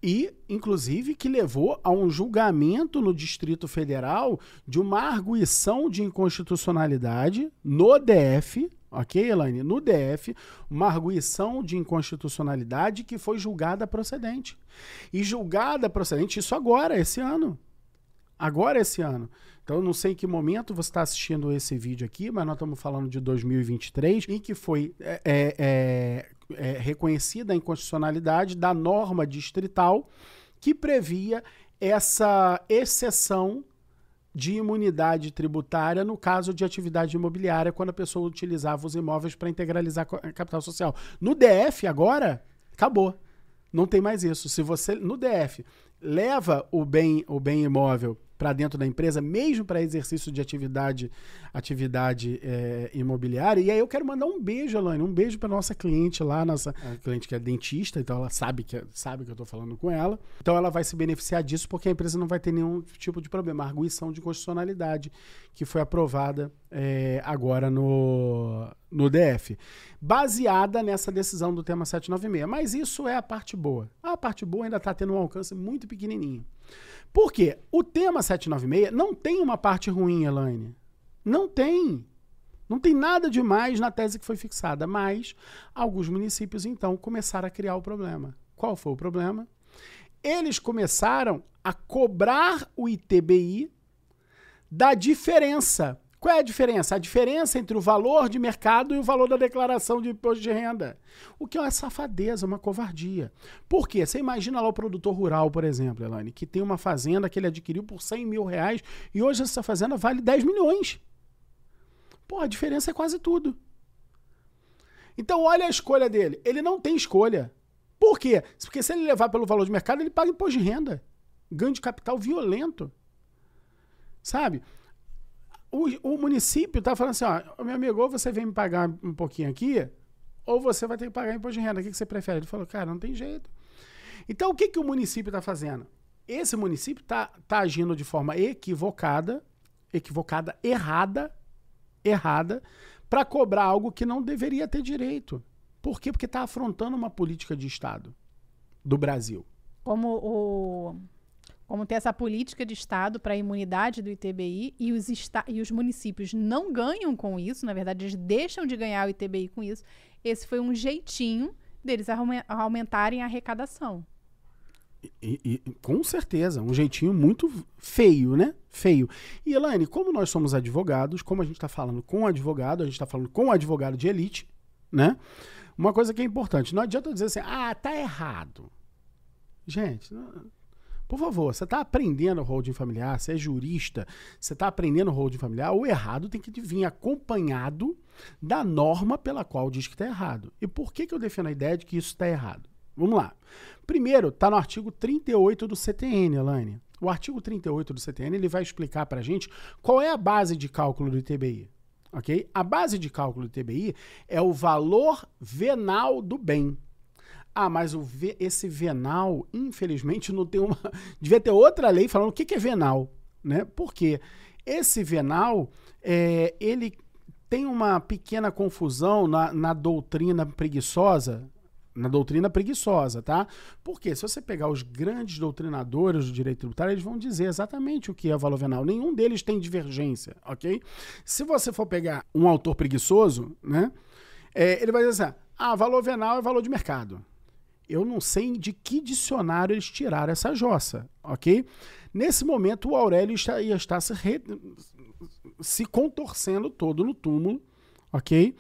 E, inclusive, que levou a um julgamento no Distrito Federal de uma arguição de inconstitucionalidade no DF, ok, Elaine? No DF, uma arguição de inconstitucionalidade que foi julgada procedente. E julgada procedente, isso agora, esse ano. Agora, esse ano. Então, eu não sei em que momento você está assistindo esse vídeo aqui, mas nós estamos falando de 2023, em que foi é, é, é, reconhecida a inconstitucionalidade da norma distrital que previa essa exceção de imunidade tributária no caso de atividade imobiliária, quando a pessoa utilizava os imóveis para integralizar a capital social. No DF, agora, acabou. Não tem mais isso. Se você, no DF, leva o bem, o bem imóvel para dentro da empresa, mesmo para exercício de atividade, atividade é, imobiliária. E aí eu quero mandar um beijo, Elaine, um beijo para nossa cliente lá, nossa cliente que é dentista, então ela sabe que sabe que eu estou falando com ela. Então ela vai se beneficiar disso porque a empresa não vai ter nenhum tipo de problema. A arguição de constitucionalidade que foi aprovada é, agora no, no DF, baseada nessa decisão do tema 796. Mas isso é a parte boa. A parte boa ainda está tendo um alcance muito pequenininho. Por quê? O tema 796 não tem uma parte ruim, Elaine. Não tem. Não tem nada demais na tese que foi fixada, mas alguns municípios então começaram a criar o problema. Qual foi o problema? Eles começaram a cobrar o ITBI da diferença qual é a diferença? A diferença entre o valor de mercado e o valor da declaração de imposto de renda. O que é uma safadeza, uma covardia. Por quê? Você imagina lá o produtor rural, por exemplo, Elane, que tem uma fazenda que ele adquiriu por 100 mil reais e hoje essa fazenda vale 10 milhões. Pô, a diferença é quase tudo. Então, olha a escolha dele. Ele não tem escolha. Por quê? Porque se ele levar pelo valor de mercado, ele paga imposto de renda. Ganho de capital violento. Sabe? O, o município está falando assim, ó, meu amigo, ou você vem me pagar um pouquinho aqui, ou você vai ter que pagar imposto de renda. O que, que você prefere? Ele falou, cara, não tem jeito. Então, o que, que o município está fazendo? Esse município está tá agindo de forma equivocada, equivocada, errada, errada, para cobrar algo que não deveria ter direito. Por quê? Porque está afrontando uma política de Estado do Brasil. Como o como ter essa política de Estado para a imunidade do ITBI e os, e os municípios não ganham com isso, na verdade, eles deixam de ganhar o ITBI com isso. Esse foi um jeitinho deles aumentarem a arrecadação. E, e, com certeza, um jeitinho muito feio, né? Feio. E Elaine, como nós somos advogados, como a gente está falando com advogado, a gente está falando com advogado de elite, né? Uma coisa que é importante, não adianta dizer assim, ah, tá errado. Gente, não, por favor, você está aprendendo holding familiar, você é jurista, você está aprendendo holding familiar, o errado tem que vir acompanhado da norma pela qual diz que está errado. E por que, que eu defendo a ideia de que isso está errado? Vamos lá. Primeiro, está no artigo 38 do CTN, Elaine. O artigo 38 do CTN ele vai explicar para a gente qual é a base de cálculo do ITBI. ok? A base de cálculo do ITBI é o valor venal do bem. Ah, mas o esse venal, infelizmente, não tem uma. Devia ter outra lei falando o que, que é venal, né? Por quê? Esse venal, é, ele tem uma pequena confusão na, na doutrina preguiçosa, na doutrina preguiçosa, tá? Porque se você pegar os grandes doutrinadores do direito tributário, eles vão dizer exatamente o que é valor venal. Nenhum deles tem divergência, ok? Se você for pegar um autor preguiçoso, né? É, ele vai dizer assim: ah, valor venal é valor de mercado. Eu não sei de que dicionário eles tiraram essa jossa, ok? Nesse momento, o Aurélio está, ia estar se, re, se contorcendo todo no túmulo, ok? Uh,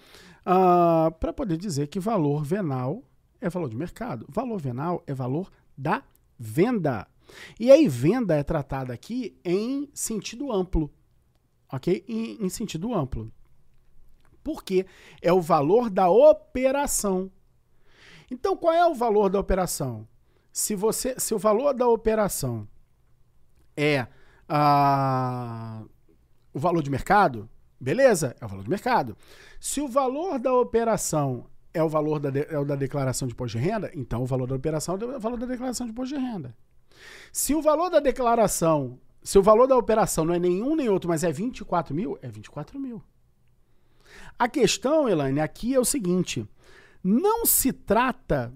ah, Para poder dizer que valor venal é valor de mercado. Valor venal é valor da venda. E aí, venda é tratada aqui em sentido amplo, ok? Em, em sentido amplo. Porque é o valor da operação. Então, qual é o valor da operação? Se, você, se o valor da operação é ah, o valor de mercado, beleza, é o valor de mercado. Se o valor da operação é o valor da, de, é o da declaração de imposto de renda, então o valor da operação é o valor da declaração de imposto de renda. Se o valor da declaração, se o valor da operação não é nenhum nem outro, mas é 24 mil, é 24 mil. A questão, Elaine, aqui é o seguinte: não se trata,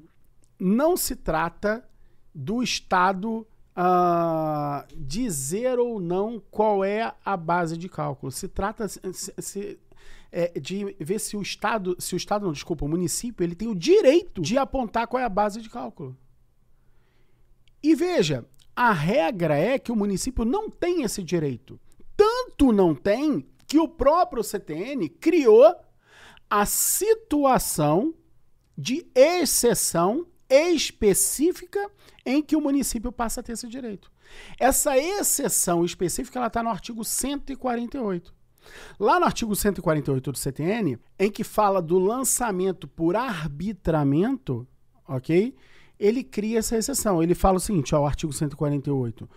não se trata do Estado uh, dizer ou não qual é a base de cálculo. Se trata se, se, é, de ver se o Estado, se o Estado, não, desculpa, o município, ele tem o direito de apontar qual é a base de cálculo. E veja, a regra é que o município não tem esse direito. Tanto não tem que o próprio CTN criou a situação de exceção específica em que o município passa a ter esse direito. Essa exceção específica está no artigo 148. Lá no artigo 148 do CTN, em que fala do lançamento por arbitramento, ok? Ele cria essa exceção. Ele fala o seguinte, ó, o artigo 148.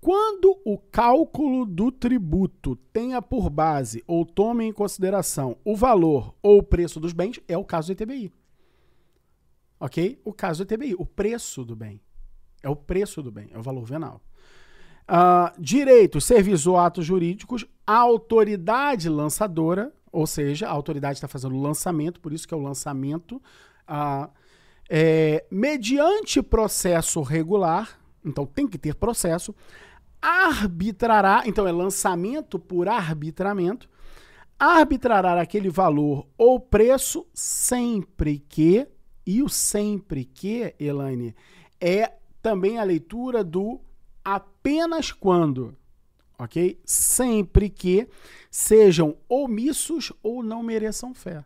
Quando o cálculo do tributo tenha por base ou tome em consideração o valor ou o preço dos bens, é o caso do ITBI. Ok? O caso do ITBI, o preço do bem. É o preço do bem, é o valor venal. Uh, direitos, serviços ou atos jurídicos, a autoridade lançadora, ou seja, a autoridade está fazendo o lançamento, por isso que é o lançamento, uh, é, mediante processo regular, então tem que ter processo, arbitrará, então é lançamento por arbitramento, arbitrará aquele valor ou preço sempre que, e o sempre que, Elaine, é também a leitura do apenas quando, ok? Sempre que sejam omissos ou não mereçam fé.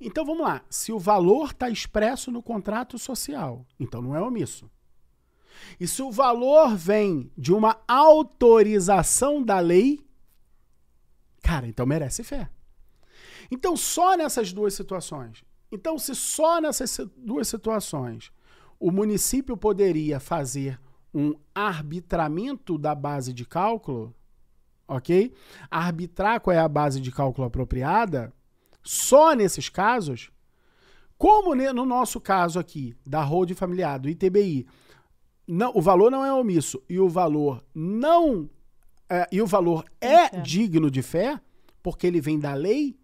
Então vamos lá. Se o valor está expresso no contrato social, então não é omisso. E se o valor vem de uma autorização da lei, cara, então merece fé. Então só nessas duas situações. Então se só nessas duas situações o município poderia fazer um arbitramento da base de cálculo, ok? Arbitrar qual é a base de cálculo apropriada, só nesses casos, como no nosso caso aqui, da Road Familiar, do ITBI, não, o valor não é omisso e o valor não é, e o valor é digno de fé, porque ele vem da lei,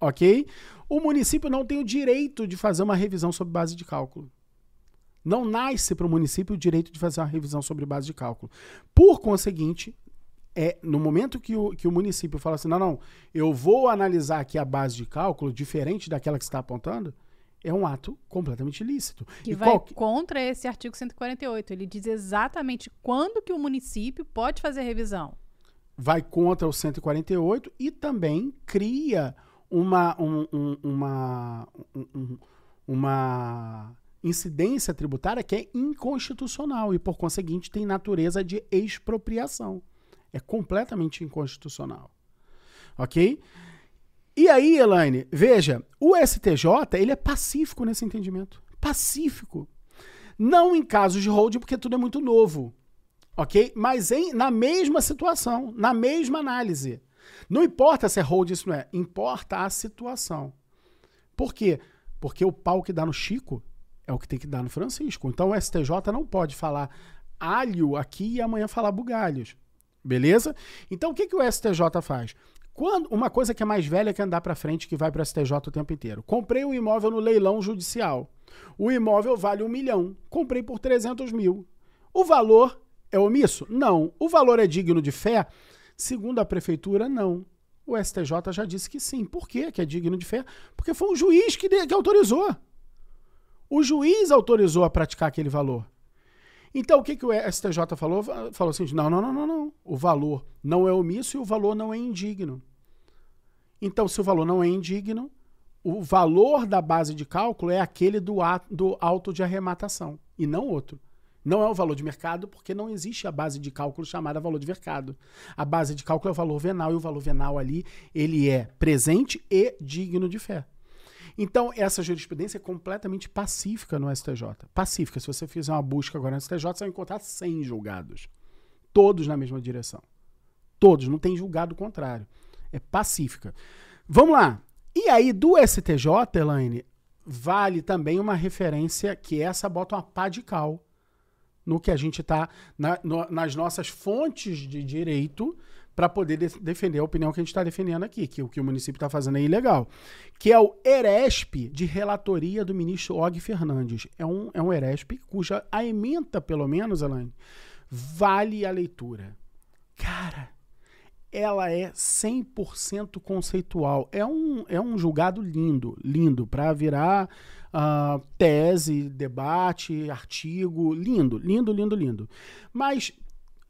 ok? O município não tem o direito de fazer uma revisão sobre base de cálculo. Não nasce para o município o direito de fazer uma revisão sobre base de cálculo. Por conseguinte, é no momento que o, que o município fala assim: não, não, eu vou analisar aqui a base de cálculo diferente daquela que você está apontando, é um ato completamente ilícito. Que e vai qual... contra esse artigo 148. Ele diz exatamente quando que o município pode fazer revisão. Vai contra o 148 e também cria uma, um, um, uma, um, uma incidência tributária que é inconstitucional e, por conseguinte, tem natureza de expropriação. É completamente inconstitucional. Ok? E aí, Elaine, veja, o STJ ele é pacífico nesse entendimento. Pacífico. Não em casos de holding, porque tudo é muito novo. Ok? Mas em, na mesma situação, na mesma análise. Não importa se é holding, isso não é. Importa a situação. Por quê? Porque o pau que dá no Chico é o que tem que dar no Francisco. Então o STJ não pode falar alho aqui e amanhã falar bugalhos. Beleza? Então o que, que o STJ faz? Quando, uma coisa que é mais velha que andar para frente, que vai para o STJ o tempo inteiro. Comprei um imóvel no leilão judicial. O imóvel vale um milhão. Comprei por 300 mil. O valor é omisso? Não. O valor é digno de fé? Segundo a prefeitura, não. O STJ já disse que sim. Por quê que é digno de fé? Porque foi um juiz que, que autorizou. O juiz autorizou a praticar aquele valor. Então, o que, que o STJ falou? Falou assim: não, não, não, não, não. O valor não é omisso e o valor não é indigno. Então, se o valor não é indigno, o valor da base de cálculo é aquele do, ato, do auto de arrematação e não outro. Não é o valor de mercado, porque não existe a base de cálculo chamada valor de mercado. A base de cálculo é o valor venal, e o valor venal ali, ele é presente e digno de fé. Então, essa jurisprudência é completamente pacífica no STJ. Pacífica. Se você fizer uma busca agora no STJ, você vai encontrar 100 julgados. Todos na mesma direção. Todos. Não tem julgado contrário. É pacífica. Vamos lá. E aí, do STJ, Elaine, vale também uma referência que essa bota uma pá de cal no que a gente está na, no, nas nossas fontes de direito para poder de defender a opinião que a gente está defendendo aqui, que o que o município está fazendo é ilegal, que é o ERESP de relatoria do ministro Og Fernandes. É um, é um ERESP cuja a emenda, pelo menos, Elaine, vale a leitura. Cara, ela é 100% conceitual. É um, é um julgado lindo, lindo, para virar uh, tese, debate, artigo. Lindo, lindo, lindo, lindo. Mas,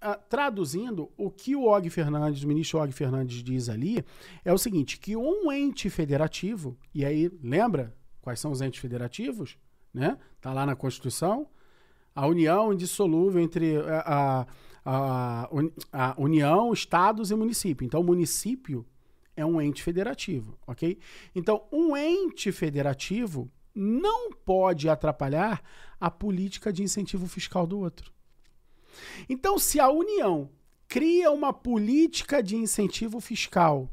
uh, traduzindo, o que o Og Fernandes, o ministro Og Fernandes diz ali é o seguinte: que um ente federativo, e aí lembra quais são os entes federativos? Né? Tá lá na Constituição. A união indissolúvel entre a, a a, a União, estados e município. Então, o município é um ente federativo, ok? Então, um ente federativo não pode atrapalhar a política de incentivo fiscal do outro. Então, se a União cria uma política de incentivo fiscal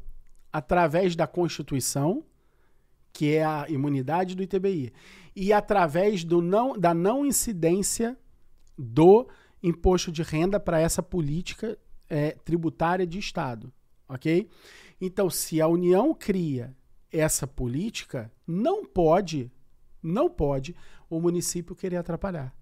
através da Constituição, que é a imunidade do ITBI, e através do não, da não incidência do imposto de renda para essa política é, tributária de Estado, ok? Então, se a União cria essa política, não pode, não pode o município querer atrapalhar.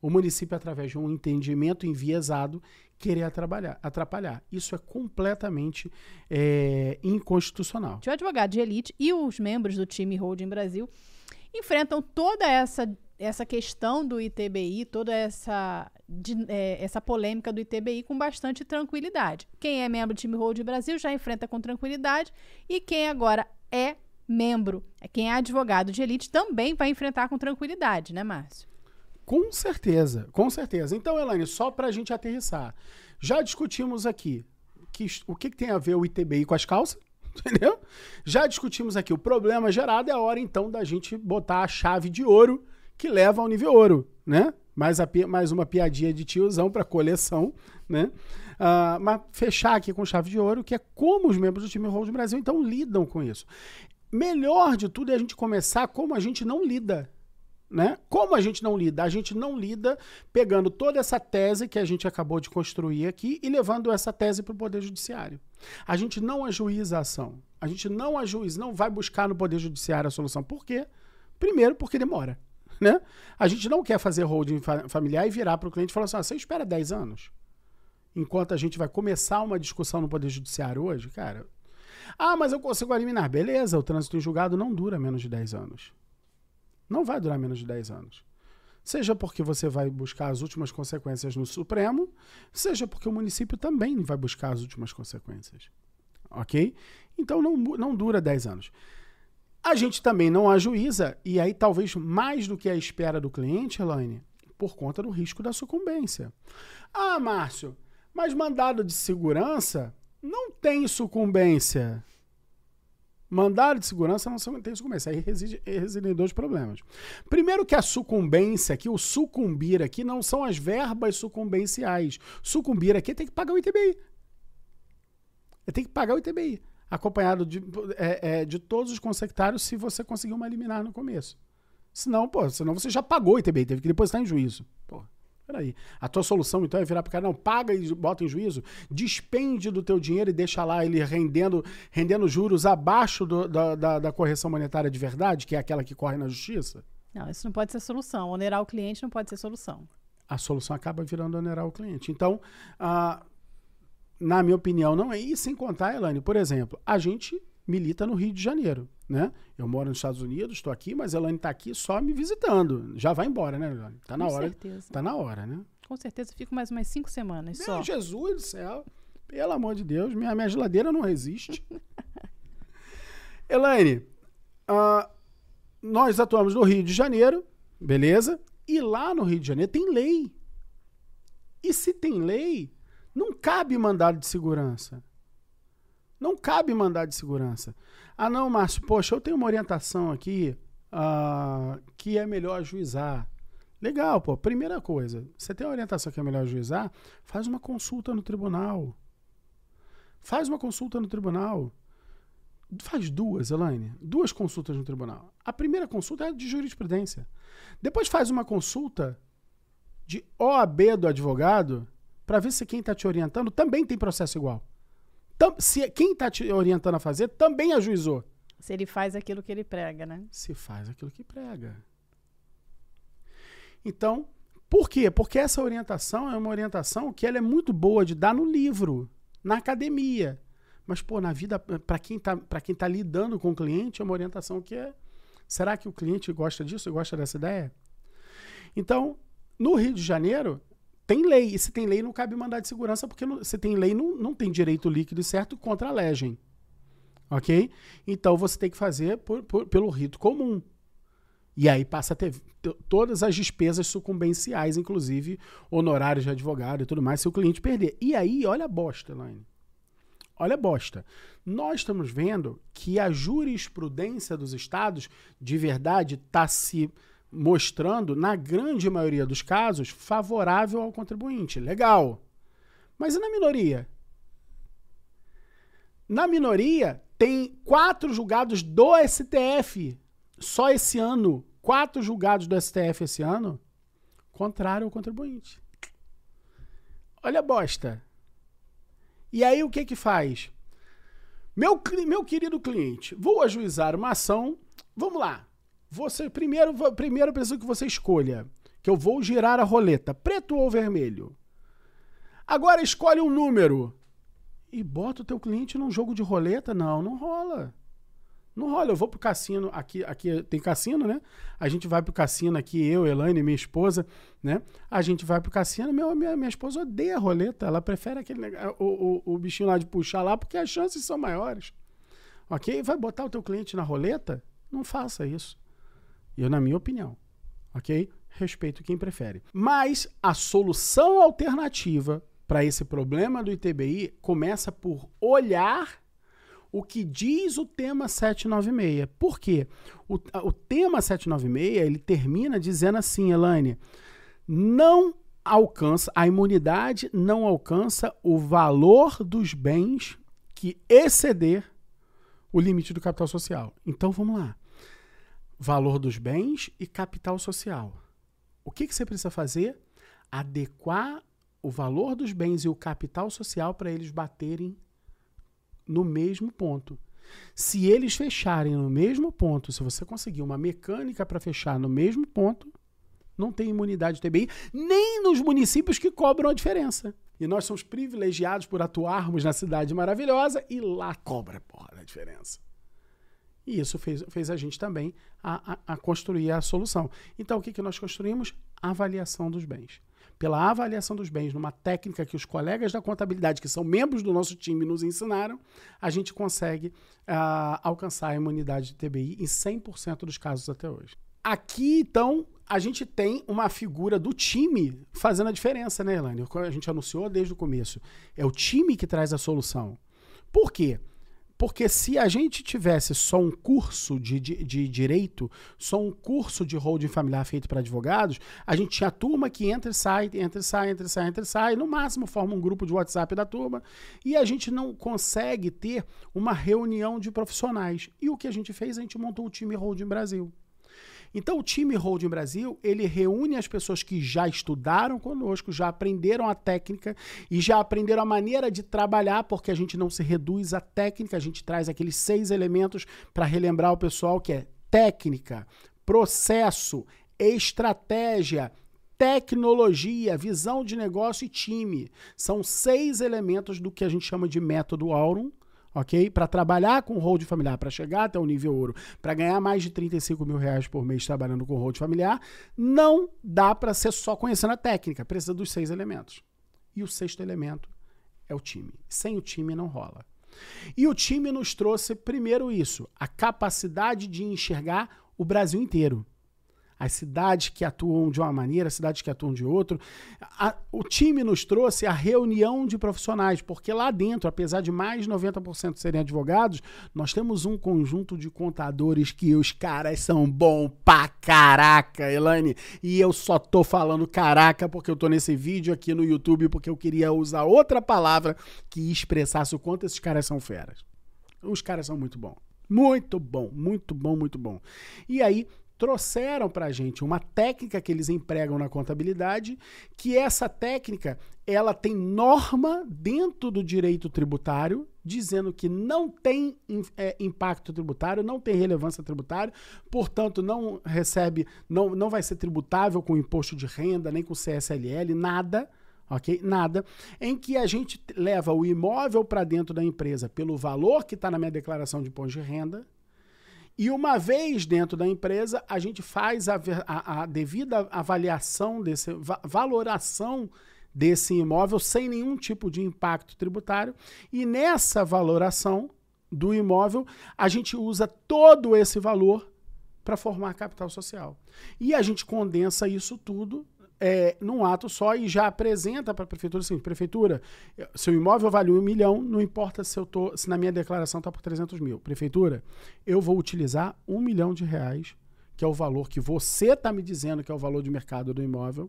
O município, através de um entendimento enviesado, querer atrapalhar. atrapalhar. Isso é completamente é, inconstitucional. O advogado de elite e os membros do time Holding Brasil enfrentam toda essa essa questão do ITBI, toda essa, de, é, essa polêmica do ITBI com bastante tranquilidade. Quem é membro do time Hold Brasil já enfrenta com tranquilidade e quem agora é membro, é quem é advogado de elite, também vai enfrentar com tranquilidade, né, Márcio? Com certeza, com certeza. Então, Elaine, só para a gente aterrissar, já discutimos aqui que, o que, que tem a ver o ITBI com as calças, entendeu? Já discutimos aqui o problema gerado, é a hora então da gente botar a chave de ouro que leva ao nível ouro, né? Mais, a, mais uma piadinha de tiozão para coleção, né? Uh, mas fechar aqui com chave de ouro, que é como os membros do time Hold Brasil então lidam com isso. Melhor de tudo é a gente começar como a gente não lida. Né? Como a gente não lida? A gente não lida pegando toda essa tese que a gente acabou de construir aqui e levando essa tese para o Poder Judiciário. A gente não ajuiza a ação. A gente não ajuiza, não vai buscar no Poder Judiciário a solução. Por quê? Primeiro, porque demora né? A gente não quer fazer holding familiar e virar para o cliente e falar assim: ah, você espera 10 anos? Enquanto a gente vai começar uma discussão no Poder Judiciário hoje, cara. Ah, mas eu consigo eliminar. Beleza, o trânsito em julgado não dura menos de 10 anos. Não vai durar menos de 10 anos. Seja porque você vai buscar as últimas consequências no Supremo, seja porque o município também vai buscar as últimas consequências. Ok? Então não, não dura 10 anos. A gente também não ajuiza, e aí talvez mais do que a espera do cliente, Elaine, por conta do risco da sucumbência. Ah, Márcio, mas mandado de segurança não tem sucumbência. Mandado de segurança não tem sucumbência. Aí reside, residem dois problemas. Primeiro que a sucumbência aqui, o sucumbir aqui, não são as verbas sucumbenciais. Sucumbir aqui tem que pagar o ITBI. Tem que pagar o ITBI acompanhado de, é, é, de todos os consectários se você conseguir uma liminar no começo. Senão, pô, senão você já pagou o ITBI, teve que depositar em juízo. Pô, peraí. A tua solução, então, é virar pro cara, não, paga e bota em juízo, despende do teu dinheiro e deixa lá ele rendendo, rendendo juros abaixo do, da, da, da correção monetária de verdade, que é aquela que corre na justiça? Não, isso não pode ser solução. Onerar o cliente não pode ser solução. A solução acaba virando onerar o cliente. Então, uh, na minha opinião, não é. E sem contar, Elane, por exemplo, a gente milita no Rio de Janeiro, né? Eu moro nos Estados Unidos, estou aqui, mas a Elane está aqui só me visitando. Já vai embora, né, Elane? Tá na Com hora. certeza. Tá na hora, né? Com certeza, fico mais umas cinco semanas Meu só. Jesus do céu. Pelo amor de Deus, minha, minha geladeira não resiste. Elaine, uh, nós atuamos no Rio de Janeiro, beleza? E lá no Rio de Janeiro tem lei. E se tem lei, não cabe mandado de segurança. Não cabe mandado de segurança. Ah, não, Márcio, poxa, eu tenho uma orientação aqui uh, que é melhor ajuizar. Legal, pô. Primeira coisa, você tem uma orientação que é melhor ajuizar, faz uma consulta no tribunal. Faz uma consulta no tribunal. Faz duas, Elaine. Duas consultas no tribunal. A primeira consulta é de jurisprudência. Depois faz uma consulta de OAB do advogado para ver se quem está te orientando também tem processo igual. Se quem está te orientando a fazer também ajuizou. Se ele faz aquilo que ele prega, né? Se faz aquilo que prega. Então, por quê? Porque essa orientação é uma orientação que ela é muito boa de dar no livro, na academia. Mas, pô, na vida, para quem está quem tá lidando com o cliente, é uma orientação que é. Será que o cliente gosta disso, gosta dessa ideia? Então, no Rio de Janeiro, tem lei. E se tem lei, não cabe mandar de segurança, porque não, se tem lei, não, não tem direito líquido e certo contra a legem. Ok? Então você tem que fazer por, por, pelo rito comum. E aí passa a ter todas as despesas sucumbenciais, inclusive honorários de advogado e tudo mais, se o cliente perder. E aí, olha a bosta, Elaine. Olha a bosta. Nós estamos vendo que a jurisprudência dos estados, de verdade, está se mostrando, na grande maioria dos casos, favorável ao contribuinte. Legal. Mas e na minoria? Na minoria, tem quatro julgados do STF só esse ano. Quatro julgados do STF esse ano contrário ao contribuinte. Olha a bosta. E aí o que que faz? Meu, meu querido cliente, vou ajuizar uma ação. Vamos lá. Você primeiro, primeiro preciso que você escolha, que eu vou girar a roleta, preto ou vermelho. Agora escolhe um número e bota o teu cliente num jogo de roleta? Não, não rola. Não rola. Eu vou pro cassino, aqui, aqui tem cassino, né? A gente vai pro cassino aqui, eu, Elaine, minha esposa, né? A gente vai pro cassino, meu, minha, minha esposa odeia roleta. Ela prefere aquele o, o, o bichinho lá de puxar lá, porque as chances são maiores. Ok? Vai botar o teu cliente na roleta? Não faça isso. Eu, na minha opinião. Ok? Respeito quem prefere. Mas a solução alternativa para esse problema do ITBI começa por olhar o que diz o tema 796. Por quê? O, o tema 796 ele termina dizendo assim, Elaine, não alcança, a imunidade não alcança o valor dos bens que exceder o limite do capital social. Então vamos lá. Valor dos bens e capital social. O que, que você precisa fazer? Adequar o valor dos bens e o capital social para eles baterem no mesmo ponto. Se eles fecharem no mesmo ponto, se você conseguir uma mecânica para fechar no mesmo ponto, não tem imunidade TBI, nem nos municípios que cobram a diferença. E nós somos privilegiados por atuarmos na cidade maravilhosa e lá cobra porra, a diferença. E isso fez, fez a gente também a, a, a construir a solução. Então, o que, que nós construímos? Avaliação dos bens pela avaliação dos bens, numa técnica que os colegas da contabilidade, que são membros do nosso time, nos ensinaram, a gente consegue uh, alcançar a imunidade de TBI em 100% dos casos até hoje. Aqui, então, a gente tem uma figura do time fazendo a diferença, né, Elaine? A gente anunciou desde o começo. É o time que traz a solução. Por quê? Porque se a gente tivesse só um curso de, de, de direito, só um curso de holding familiar feito para advogados, a gente tinha a turma que entra e sai, entra e sai, entra e sai, entra e sai, no máximo forma um grupo de WhatsApp da turma, e a gente não consegue ter uma reunião de profissionais. E o que a gente fez? A gente montou o time Holding Brasil. Então, o time Holding Brasil, ele reúne as pessoas que já estudaram conosco, já aprenderam a técnica e já aprenderam a maneira de trabalhar, porque a gente não se reduz à técnica, a gente traz aqueles seis elementos para relembrar o pessoal que é técnica, processo, estratégia, tecnologia, visão de negócio e time. São seis elementos do que a gente chama de método Aurum, ok? Para trabalhar com hold familiar, para chegar até o nível ouro, para ganhar mais de 35 mil reais por mês trabalhando com hold familiar, não dá para ser só conhecendo a técnica, precisa dos seis elementos. E o sexto elemento é o time. Sem o time não rola. E o time nos trouxe primeiro isso, a capacidade de enxergar o Brasil inteiro. As cidades que atuam de uma maneira, as cidades que atuam de outra. O time nos trouxe a reunião de profissionais, porque lá dentro, apesar de mais de 90% serem advogados, nós temos um conjunto de contadores que os caras são bons pra caraca, Elaine. E eu só tô falando caraca porque eu tô nesse vídeo aqui no YouTube, porque eu queria usar outra palavra que expressasse o quanto esses caras são feras. Os caras são muito bons. Muito bom, muito bom, muito bom. E aí, trouxeram para a gente uma técnica que eles empregam na contabilidade, que essa técnica ela tem norma dentro do direito tributário dizendo que não tem é, impacto tributário, não tem relevância tributária, portanto não recebe, não, não vai ser tributável com imposto de renda nem com CSLL, nada. Ok? Nada. Em que a gente leva o imóvel para dentro da empresa pelo valor que está na minha declaração de imposto de renda, e uma vez dentro da empresa, a gente faz a, a, a devida avaliação, desse, va, valoração desse imóvel sem nenhum tipo de impacto tributário. E nessa valoração do imóvel, a gente usa todo esse valor para formar capital social. E a gente condensa isso tudo é, num ato só e já apresenta para a prefeitura assim, prefeitura, seu imóvel vale um milhão, não importa se eu tô, se na minha declaração está por 300 mil. Prefeitura, eu vou utilizar um milhão de reais, que é o valor que você está me dizendo que é o valor de mercado do imóvel,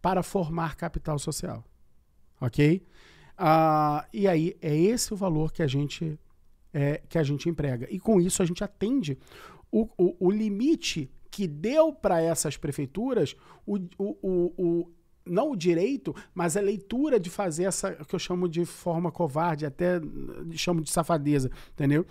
para formar capital social. Ok? Ah, e aí é esse o valor que a gente é, que a gente emprega. E com isso a gente atende o, o, o limite que deu para essas prefeituras o, o, o, o, não o direito, mas a leitura de fazer essa que eu chamo de forma covarde, até chamo de safadeza, entendeu?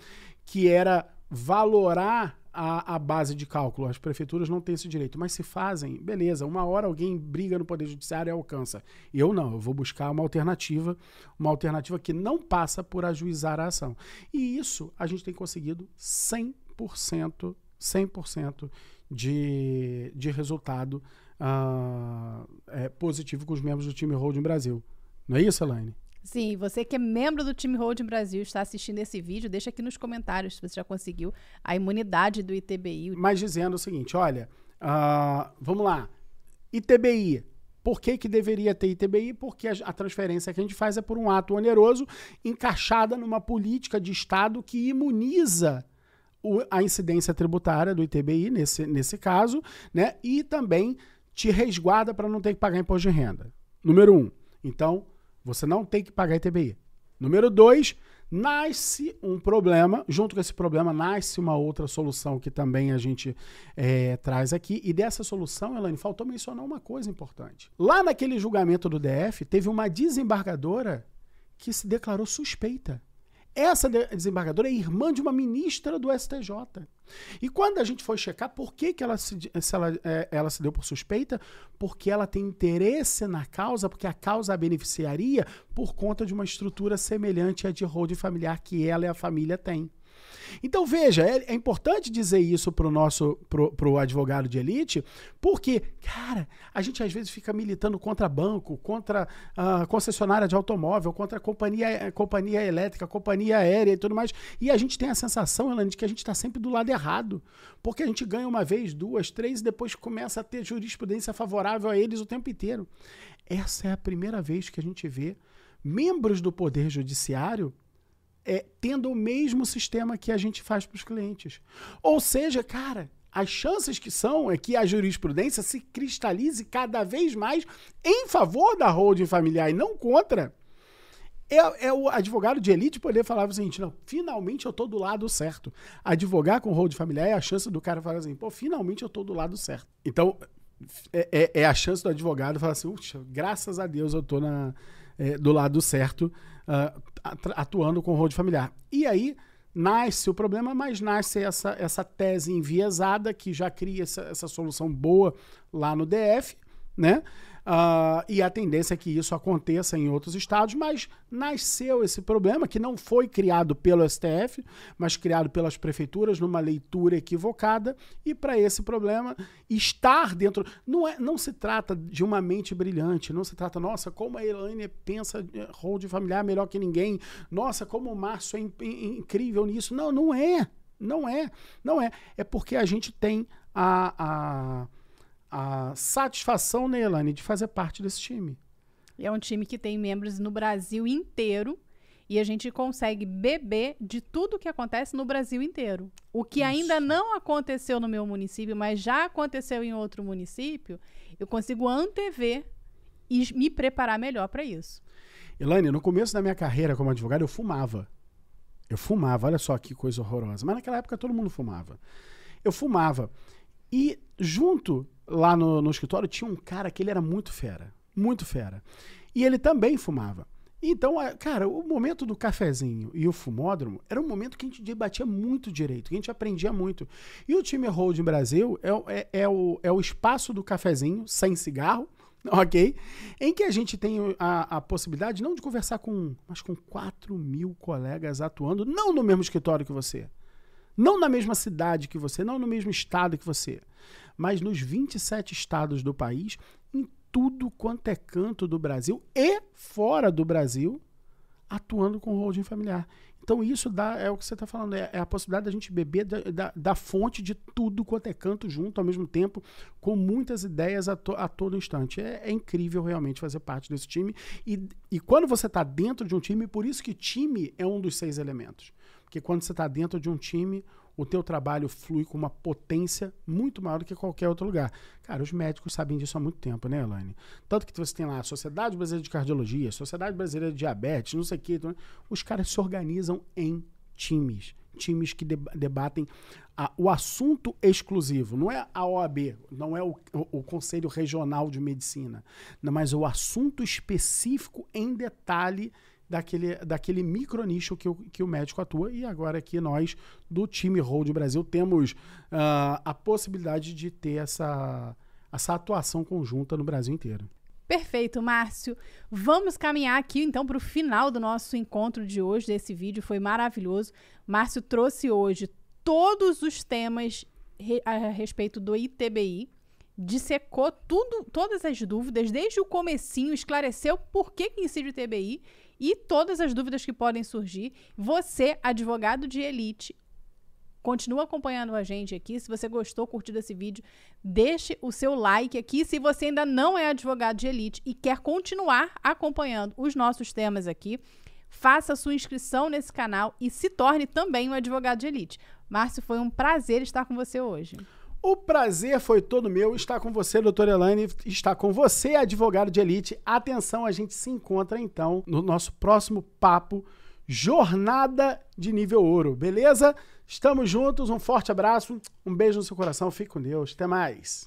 Que era valorar a, a, base de cálculo. As prefeituras não têm esse direito, mas se fazem, beleza. Uma hora alguém briga no Poder Judiciário e alcança. Eu não, eu vou buscar uma alternativa, uma alternativa que não passa por ajuizar a ação. E isso a gente tem conseguido 100%, 100% de, de resultado uh, é, positivo com os membros do time Holding Brasil. Não é isso, Elaine? Sim, você que é membro do time Holding Brasil está assistindo esse vídeo, deixa aqui nos comentários se você já conseguiu a imunidade do ITBI. Mas dizendo o seguinte, olha, uh, vamos lá, ITBI, por que, que deveria ter ITBI? Porque a, a, transferência que a gente faz é por um ato oneroso encaixada numa política de Estado que imuniza o, a incidência tributária do ITBI, nesse, nesse caso, né? E também te resguarda para não ter que pagar imposto de renda. Número um. Então, você não tem que pagar ITBI. Número dois, nasce um problema, junto com esse problema nasce uma outra solução que também a gente é, traz aqui. E dessa solução, Elaine, faltou mencionar uma coisa importante. Lá naquele julgamento do DF, teve uma desembargadora que se declarou suspeita. Essa desembargadora é irmã de uma ministra do STJ. E quando a gente foi checar por que, que ela, se, se ela, é, ela se deu por suspeita, porque ela tem interesse na causa, porque a causa a beneficiaria por conta de uma estrutura semelhante à de holding familiar que ela e a família têm. Então, veja, é, é importante dizer isso para o nosso pro, pro advogado de elite, porque, cara, a gente às vezes fica militando contra banco, contra a concessionária de automóvel, contra companhia, companhia elétrica, companhia aérea e tudo mais. E a gente tem a sensação, Elaine, de que a gente está sempre do lado errado. Porque a gente ganha uma vez, duas, três, e depois começa a ter jurisprudência favorável a eles o tempo inteiro. Essa é a primeira vez que a gente vê membros do Poder Judiciário é, tendo o mesmo sistema que a gente faz para os clientes. Ou seja, cara, as chances que são é que a jurisprudência se cristalize cada vez mais em favor da holding familiar e não contra. É, é, o advogado de elite poder falar o seguinte: não, finalmente eu tô do lado certo. Advogar com hold familiar é a chance do cara falar assim, pô, finalmente eu tô do lado certo. Então, é, é, é a chance do advogado falar assim, graças a Deus eu tô na, é, do lado certo uh, atuando com o hold familiar. E aí nasce o problema, mas nasce essa, essa tese enviesada que já cria essa, essa solução boa lá no DF, né? Uh, e a tendência é que isso aconteça em outros estados, mas nasceu esse problema que não foi criado pelo STF, mas criado pelas prefeituras numa leitura equivocada. E para esse problema estar dentro. Não, é, não se trata de uma mente brilhante, não se trata, nossa, como a Elaine pensa hold familiar melhor que ninguém, nossa, como o Márcio é in, in, incrível nisso. Não, não é. Não é. Não é. É porque a gente tem a, a a satisfação, né, Elane, de fazer parte desse time. É um time que tem membros no Brasil inteiro e a gente consegue beber de tudo que acontece no Brasil inteiro. O que Isso. ainda não aconteceu no meu município, mas já aconteceu em outro município, eu consigo antever e me preparar melhor para isso. Elaine, no começo da minha carreira como advogado, eu fumava. Eu fumava, olha só que coisa horrorosa. Mas naquela época todo mundo fumava. Eu fumava. E junto lá no, no escritório tinha um cara que ele era muito fera. Muito fera. E ele também fumava. Então, cara, o momento do cafezinho e o fumódromo era um momento que a gente debatia muito direito, que a gente aprendia muito. E o time Holding Brasil é, é, é, o, é o espaço do cafezinho, sem cigarro, ok? Em que a gente tem a, a possibilidade não de conversar com, mas com 4 mil colegas atuando, não no mesmo escritório que você, não na mesma cidade que você, não no mesmo estado que você, mas nos 27 estados do país, em tudo quanto é canto do Brasil e fora do Brasil, atuando com holding familiar. Então isso dá, é o que você está falando, é, é, a possibilidade da gente beber da, da, da, fonte de tudo quanto é canto junto ao mesmo tempo, com muitas ideias a, to, a todo instante. É, é, incrível realmente fazer parte desse time. E, e quando você está dentro de um time, por isso que time é um dos seis elementos. Porque quando você está dentro de um time, o teu trabalho flui com uma potência muito maior do que qualquer outro lugar. Cara, os médicos sabem disso há muito tempo, né, Elaine? Tanto que você tem lá a Sociedade Brasileira de Cardiologia, Sociedade Brasileira de Diabetes, não sei o quê. Então, os caras se organizam em times. Times que debatem a, o assunto exclusivo. Não é a OAB, não é o, o, o Conselho Regional de Medicina, não, mas o assunto específico em detalhe daquele, daquele micro nicho que o, que o médico atua. E agora aqui nós, do time Hold Brasil, temos uh, a possibilidade de ter essa, essa atuação conjunta no Brasil inteiro. Perfeito, Márcio. Vamos caminhar aqui então para o final do nosso encontro de hoje. Desse vídeo foi maravilhoso. Márcio trouxe hoje todos os temas a respeito do ITBI, dissecou tudo, todas as dúvidas desde o comecinho, esclareceu por que, que incide o ITBI e todas as dúvidas que podem surgir. Você, advogado de elite, continua acompanhando a gente aqui. Se você gostou, curtiu esse vídeo, deixe o seu like aqui. Se você ainda não é advogado de elite e quer continuar acompanhando os nossos temas aqui, faça sua inscrição nesse canal e se torne também um advogado de elite. Márcio, foi um prazer estar com você hoje. O prazer foi todo meu estar com você, doutora Elaine, estar com você, advogado de elite. Atenção, a gente se encontra então no nosso próximo papo Jornada de Nível Ouro, beleza? Estamos juntos, um forte abraço, um beijo no seu coração, fique com Deus, até mais.